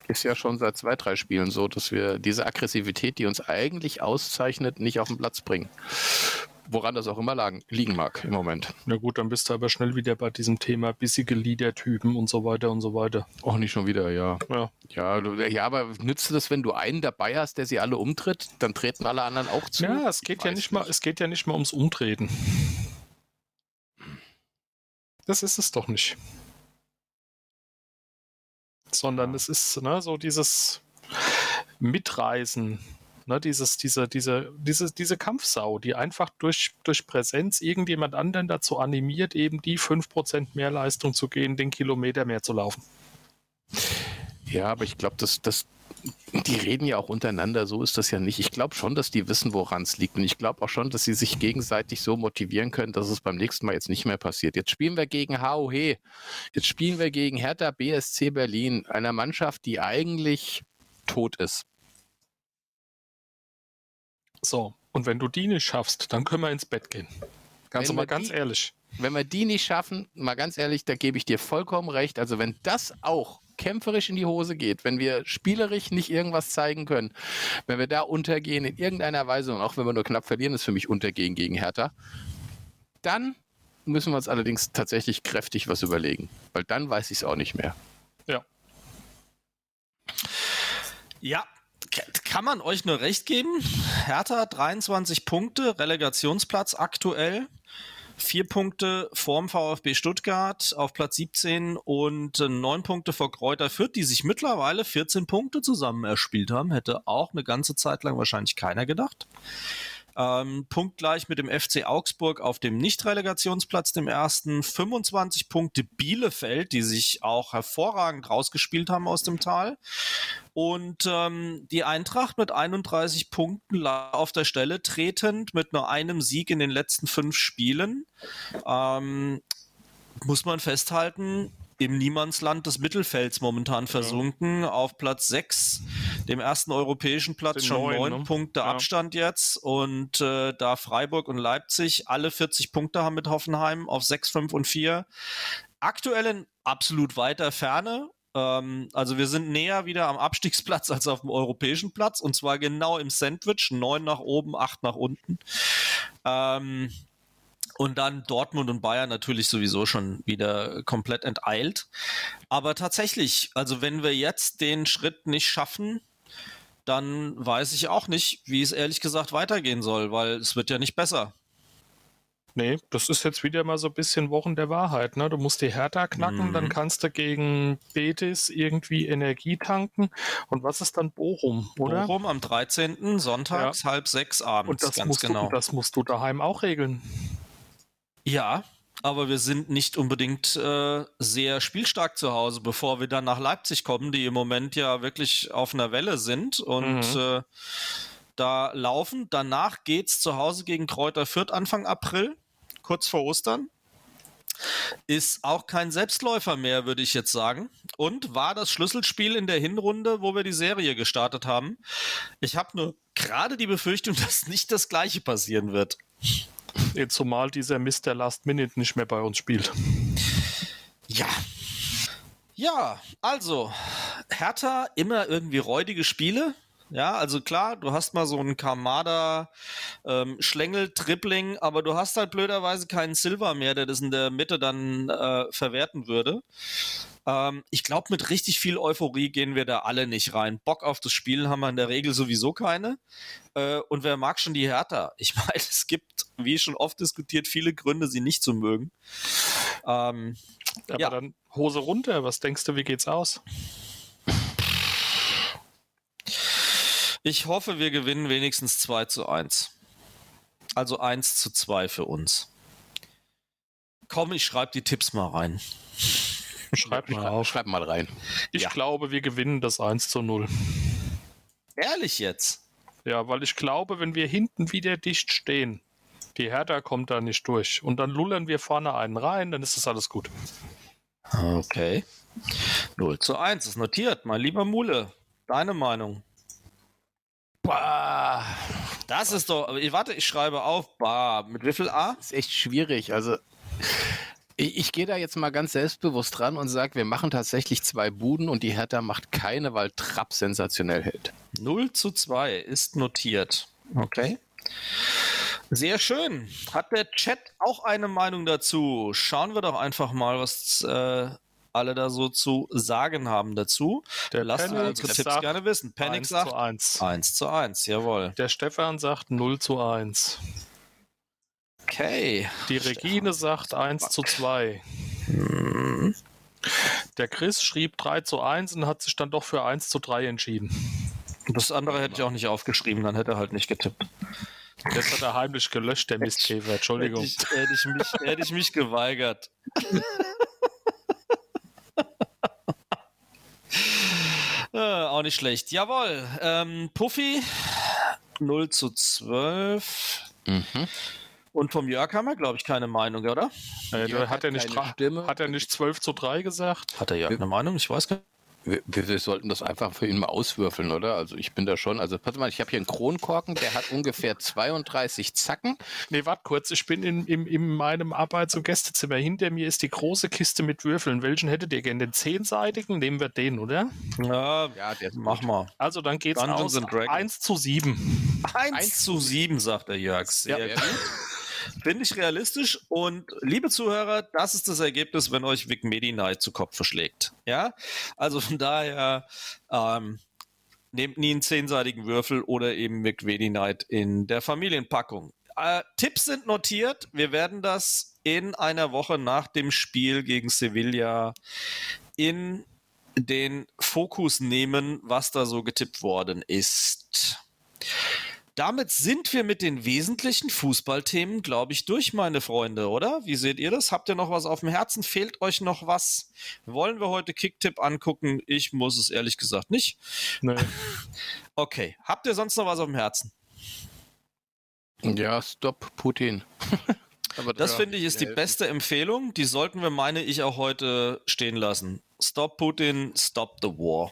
ist ja schon seit zwei, drei Spielen so, dass wir diese Aggressivität, die uns eigentlich auszeichnet, nicht auf den Platz bringen woran das auch immer lagen, liegen mag im Moment. Na gut, dann bist du aber schnell wieder bei diesem Thema bissige Leader-Typen und so weiter und so weiter. Auch nicht schon wieder, ja. Ja, ja, ja aber nützt das, wenn du einen dabei hast, der sie alle umtritt, dann treten alle anderen auch zu? Ja, es geht ja nicht, nicht mal, es geht ja nicht mal ums Umtreten. Das ist es doch nicht. Sondern es ist ne, so dieses Mitreisen, Ne, dieses, diese, diese, diese, diese Kampfsau, die einfach durch, durch Präsenz irgendjemand anderen dazu animiert, eben die 5% mehr Leistung zu gehen, den Kilometer mehr zu laufen. Ja, aber ich glaube, das, das die reden ja auch untereinander, so ist das ja nicht. Ich glaube schon, dass die wissen, woran es liegt. Und ich glaube auch schon, dass sie sich gegenseitig so motivieren können, dass es beim nächsten Mal jetzt nicht mehr passiert. Jetzt spielen wir gegen HOH. Jetzt spielen wir gegen Hertha BSC Berlin, einer Mannschaft, die eigentlich tot ist. So, und wenn du die nicht schaffst, dann können wir ins Bett gehen. Ganz mal ganz die, ehrlich. Wenn wir die nicht schaffen, mal ganz ehrlich, da gebe ich dir vollkommen recht. Also wenn das auch kämpferisch in die Hose geht, wenn wir spielerisch nicht irgendwas zeigen können, wenn wir da untergehen in irgendeiner Weise und auch wenn wir nur knapp verlieren, ist für mich untergehen gegen Hertha, dann müssen wir uns allerdings tatsächlich kräftig was überlegen, weil dann weiß ich es auch nicht mehr. Ja. Ja, kann man euch nur recht geben. Hertha 23 Punkte, Relegationsplatz aktuell. Vier Punkte vorm VfB Stuttgart auf Platz 17 und neun Punkte vor Kräuter Fürth, die sich mittlerweile 14 Punkte zusammen erspielt haben. Hätte auch eine ganze Zeit lang wahrscheinlich keiner gedacht. Ähm, punktgleich mit dem FC Augsburg auf dem Nicht-Relegationsplatz, dem ersten. 25 Punkte Bielefeld, die sich auch hervorragend rausgespielt haben aus dem Tal. Und ähm, die Eintracht mit 31 Punkten auf der Stelle tretend, mit nur einem Sieg in den letzten fünf Spielen. Ähm, muss man festhalten, im Niemandsland des Mittelfelds momentan versunken, ja. auf Platz 6, dem ersten europäischen Platz, Den schon neun ne? Punkte ja. Abstand jetzt. Und äh, da Freiburg und Leipzig alle 40 Punkte haben mit Hoffenheim auf 6, 5 und 4. Aktuell in absolut weiter Ferne. Ähm, also wir sind näher wieder am Abstiegsplatz als auf dem europäischen Platz. Und zwar genau im Sandwich. Neun nach oben, acht nach unten. Ähm, und dann Dortmund und Bayern natürlich sowieso schon wieder komplett enteilt. Aber tatsächlich, also wenn wir jetzt den Schritt nicht schaffen, dann weiß ich auch nicht, wie es ehrlich gesagt weitergehen soll, weil es wird ja nicht besser. Nee, das ist jetzt wieder mal so ein bisschen Wochen der Wahrheit. Ne? Du musst die Hertha knacken, mhm. dann kannst du gegen Betis irgendwie Energie tanken. Und was ist dann Bochum, oder? Bochum am 13. sonntags ja. halb sechs abends. Und das, musst genau. du, das musst du daheim auch regeln. Ja, aber wir sind nicht unbedingt äh, sehr spielstark zu Hause, bevor wir dann nach Leipzig kommen, die im Moment ja wirklich auf einer Welle sind und mhm. äh, da laufen. Danach geht's zu Hause gegen Kräuter Fürth Anfang April, kurz vor Ostern. Ist auch kein Selbstläufer mehr, würde ich jetzt sagen. Und war das Schlüsselspiel in der Hinrunde, wo wir die Serie gestartet haben. Ich habe nur gerade die Befürchtung, dass nicht das gleiche passieren wird. Zumal dieser Mr. Last Minute nicht mehr bei uns spielt. Ja. Ja, also, Hertha immer irgendwie räudige Spiele. Ja, also klar, du hast mal so einen Kamada ähm, Schlängel Tripling, aber du hast halt blöderweise keinen Silver mehr, der das in der Mitte dann äh, verwerten würde. Ähm, ich glaube, mit richtig viel Euphorie gehen wir da alle nicht rein. Bock auf das Spiel haben wir in der Regel sowieso keine. Äh, und wer mag schon die Hertha? Ich meine, es gibt, wie schon oft diskutiert, viele Gründe, sie nicht zu mögen. Ähm, Aber ja. dann Hose runter, was denkst du, wie geht's aus? Ich hoffe, wir gewinnen wenigstens 2 zu 1. Also 1 zu 2 für uns. Komm, ich schreibe die Tipps mal rein. Schreib mal auf. Schreib mal rein. Ich ja. glaube, wir gewinnen das 1 zu 0. Ehrlich jetzt? Ja, weil ich glaube, wenn wir hinten wieder dicht stehen, die Hertha kommt da nicht durch. Und dann lullern wir vorne einen rein, dann ist das alles gut. Okay. 0 zu 1 ist notiert. Mein lieber Mule, deine Meinung? Bah. Das ist doch. Warte, ich schreibe auf. Bah. Mit wie viel A? Das ist echt schwierig. Also ich, ich gehe da jetzt mal ganz selbstbewusst dran und sage, wir machen tatsächlich zwei Buden und die Hertha macht keine, weil Trapp sensationell hält. 0 zu 2 ist notiert. Okay. Sehr schön. Hat der Chat auch eine Meinung dazu? Schauen wir doch einfach mal, was äh, alle da so zu sagen haben dazu. Der Lasst Panic unsere Tipps gerne wissen. Panic 1 sagt zu 1. 1 zu 1, jawohl. Der Stefan sagt 0 zu 1. Okay. Die Regine sagt 1 zu 2. Hm. Der Chris schrieb 3 zu 1 und hat sich dann doch für 1 zu 3 entschieden. Das andere hätte ich auch nicht aufgeschrieben, dann hätte er halt nicht getippt. Das hat er heimlich gelöscht, der Mistkäfer. Entschuldigung. Hätte ich, hätte ich, mich, hätte ich mich geweigert. Äh, auch nicht schlecht. Jawohl. Ähm, Puffy 0 zu 12. Mhm. Und vom Jörg haben wir, glaube ich, keine Meinung, oder? Äh, hat, hat, er nicht hat er nicht 12 zu 3 gesagt? Hat er ja eine Meinung? Ich weiß gar nicht. Wir, wir, sollten das einfach für ihn mal auswürfeln, oder? Also ich bin da schon, also pass mal, ich habe hier einen Kronkorken, der hat ungefähr 32 Zacken. Nee, warte kurz, ich bin in, in, in meinem Arbeits- und Gästezimmer. Hinter mir ist die große Kiste mit Würfeln. Welchen hättet ihr gerne? Den zehnseitigen? Nehmen wir den, oder? Ja, ja der mach gut. mal. Also dann geht's Dungeons aus 1 zu 7. 1 zu 7, sagt der Jörg. Sehr ja, gut. Finde ich realistisch. Und liebe Zuhörer, das ist das Ergebnis, wenn euch Vic Medi zu Kopf verschlägt. Ja, also von daher ähm, nehmt nie einen zehnseitigen Würfel oder eben Vic Medi Knight in der Familienpackung. Äh, Tipps sind notiert. Wir werden das in einer Woche nach dem Spiel gegen Sevilla in den Fokus nehmen, was da so getippt worden ist. Damit sind wir mit den wesentlichen Fußballthemen, glaube ich, durch, meine Freunde, oder? Wie seht ihr das? Habt ihr noch was auf dem Herzen? Fehlt euch noch was? Wollen wir heute Kicktipp angucken? Ich muss es ehrlich gesagt nicht. Nee. Okay. Habt ihr sonst noch was auf dem Herzen? Ja, Stop Putin. das finde ich ist die beste Empfehlung. Die sollten wir, meine ich, auch heute stehen lassen. Stop Putin, stop the war.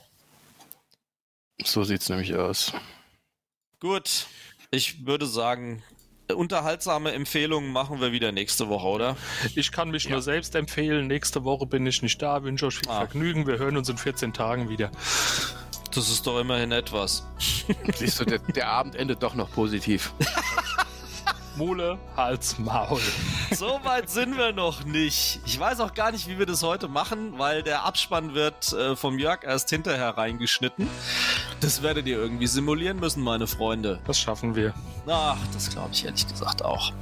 So sieht es nämlich aus. Gut, ich würde sagen, unterhaltsame Empfehlungen machen wir wieder nächste Woche, oder? Ich kann mich ja. nur selbst empfehlen. Nächste Woche bin ich nicht da. Wünsche euch viel ah. Vergnügen. Wir hören uns in 14 Tagen wieder. Das ist doch immerhin etwas. Siehst du, der, der Abend endet doch noch positiv. Mule, Hals, Maul. So weit sind wir noch nicht. Ich weiß auch gar nicht, wie wir das heute machen, weil der Abspann wird äh, vom Jörg erst hinterher reingeschnitten. Das werdet ihr irgendwie simulieren müssen, meine Freunde. Das schaffen wir. Ach, das glaube ich ehrlich gesagt auch.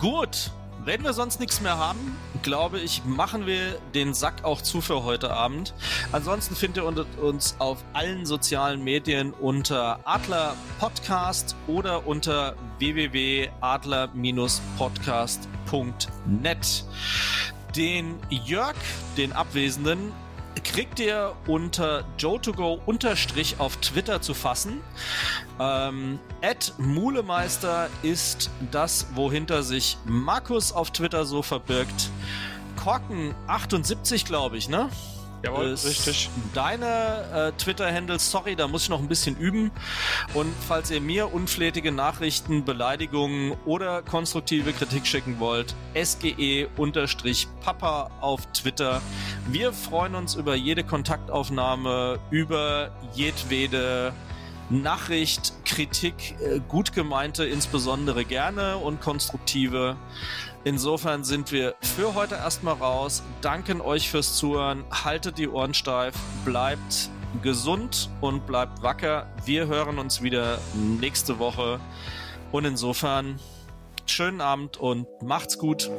Gut, wenn wir sonst nichts mehr haben, glaube ich, machen wir den Sack auch zu für heute Abend. Ansonsten findet ihr uns auf allen sozialen Medien unter Adler Podcast oder unter www.adler-podcast.net. Den Jörg, den Abwesenden, kriegt ihr unter Joe2Go unterstrich auf Twitter zu fassen. Ähm, Mulemeister ist das, wohinter sich Markus auf Twitter so verbirgt. Korken 78, glaube ich, ne? Jawohl, richtig. Deine äh, Twitter-Handles, sorry, da muss ich noch ein bisschen üben. Und falls ihr mir unflätige Nachrichten, Beleidigungen oder konstruktive Kritik schicken wollt, SGE-Papa auf Twitter. Wir freuen uns über jede Kontaktaufnahme, über jedwede Nachricht, Kritik, äh, gut gemeinte insbesondere gerne und konstruktive. Insofern sind wir für heute erstmal raus. Danken euch fürs Zuhören. Haltet die Ohren steif. Bleibt gesund und bleibt wacker. Wir hören uns wieder nächste Woche. Und insofern schönen Abend und macht's gut.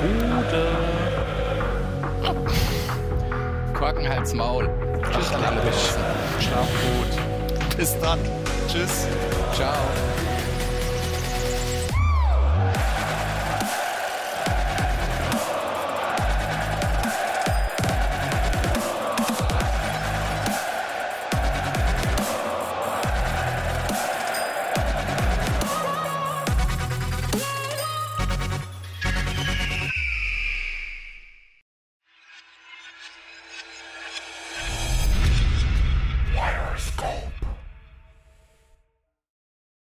Gute. Quackenhals Maul. Tschüss, Schlaf gut. Bis dann. Tschüss. Ciao.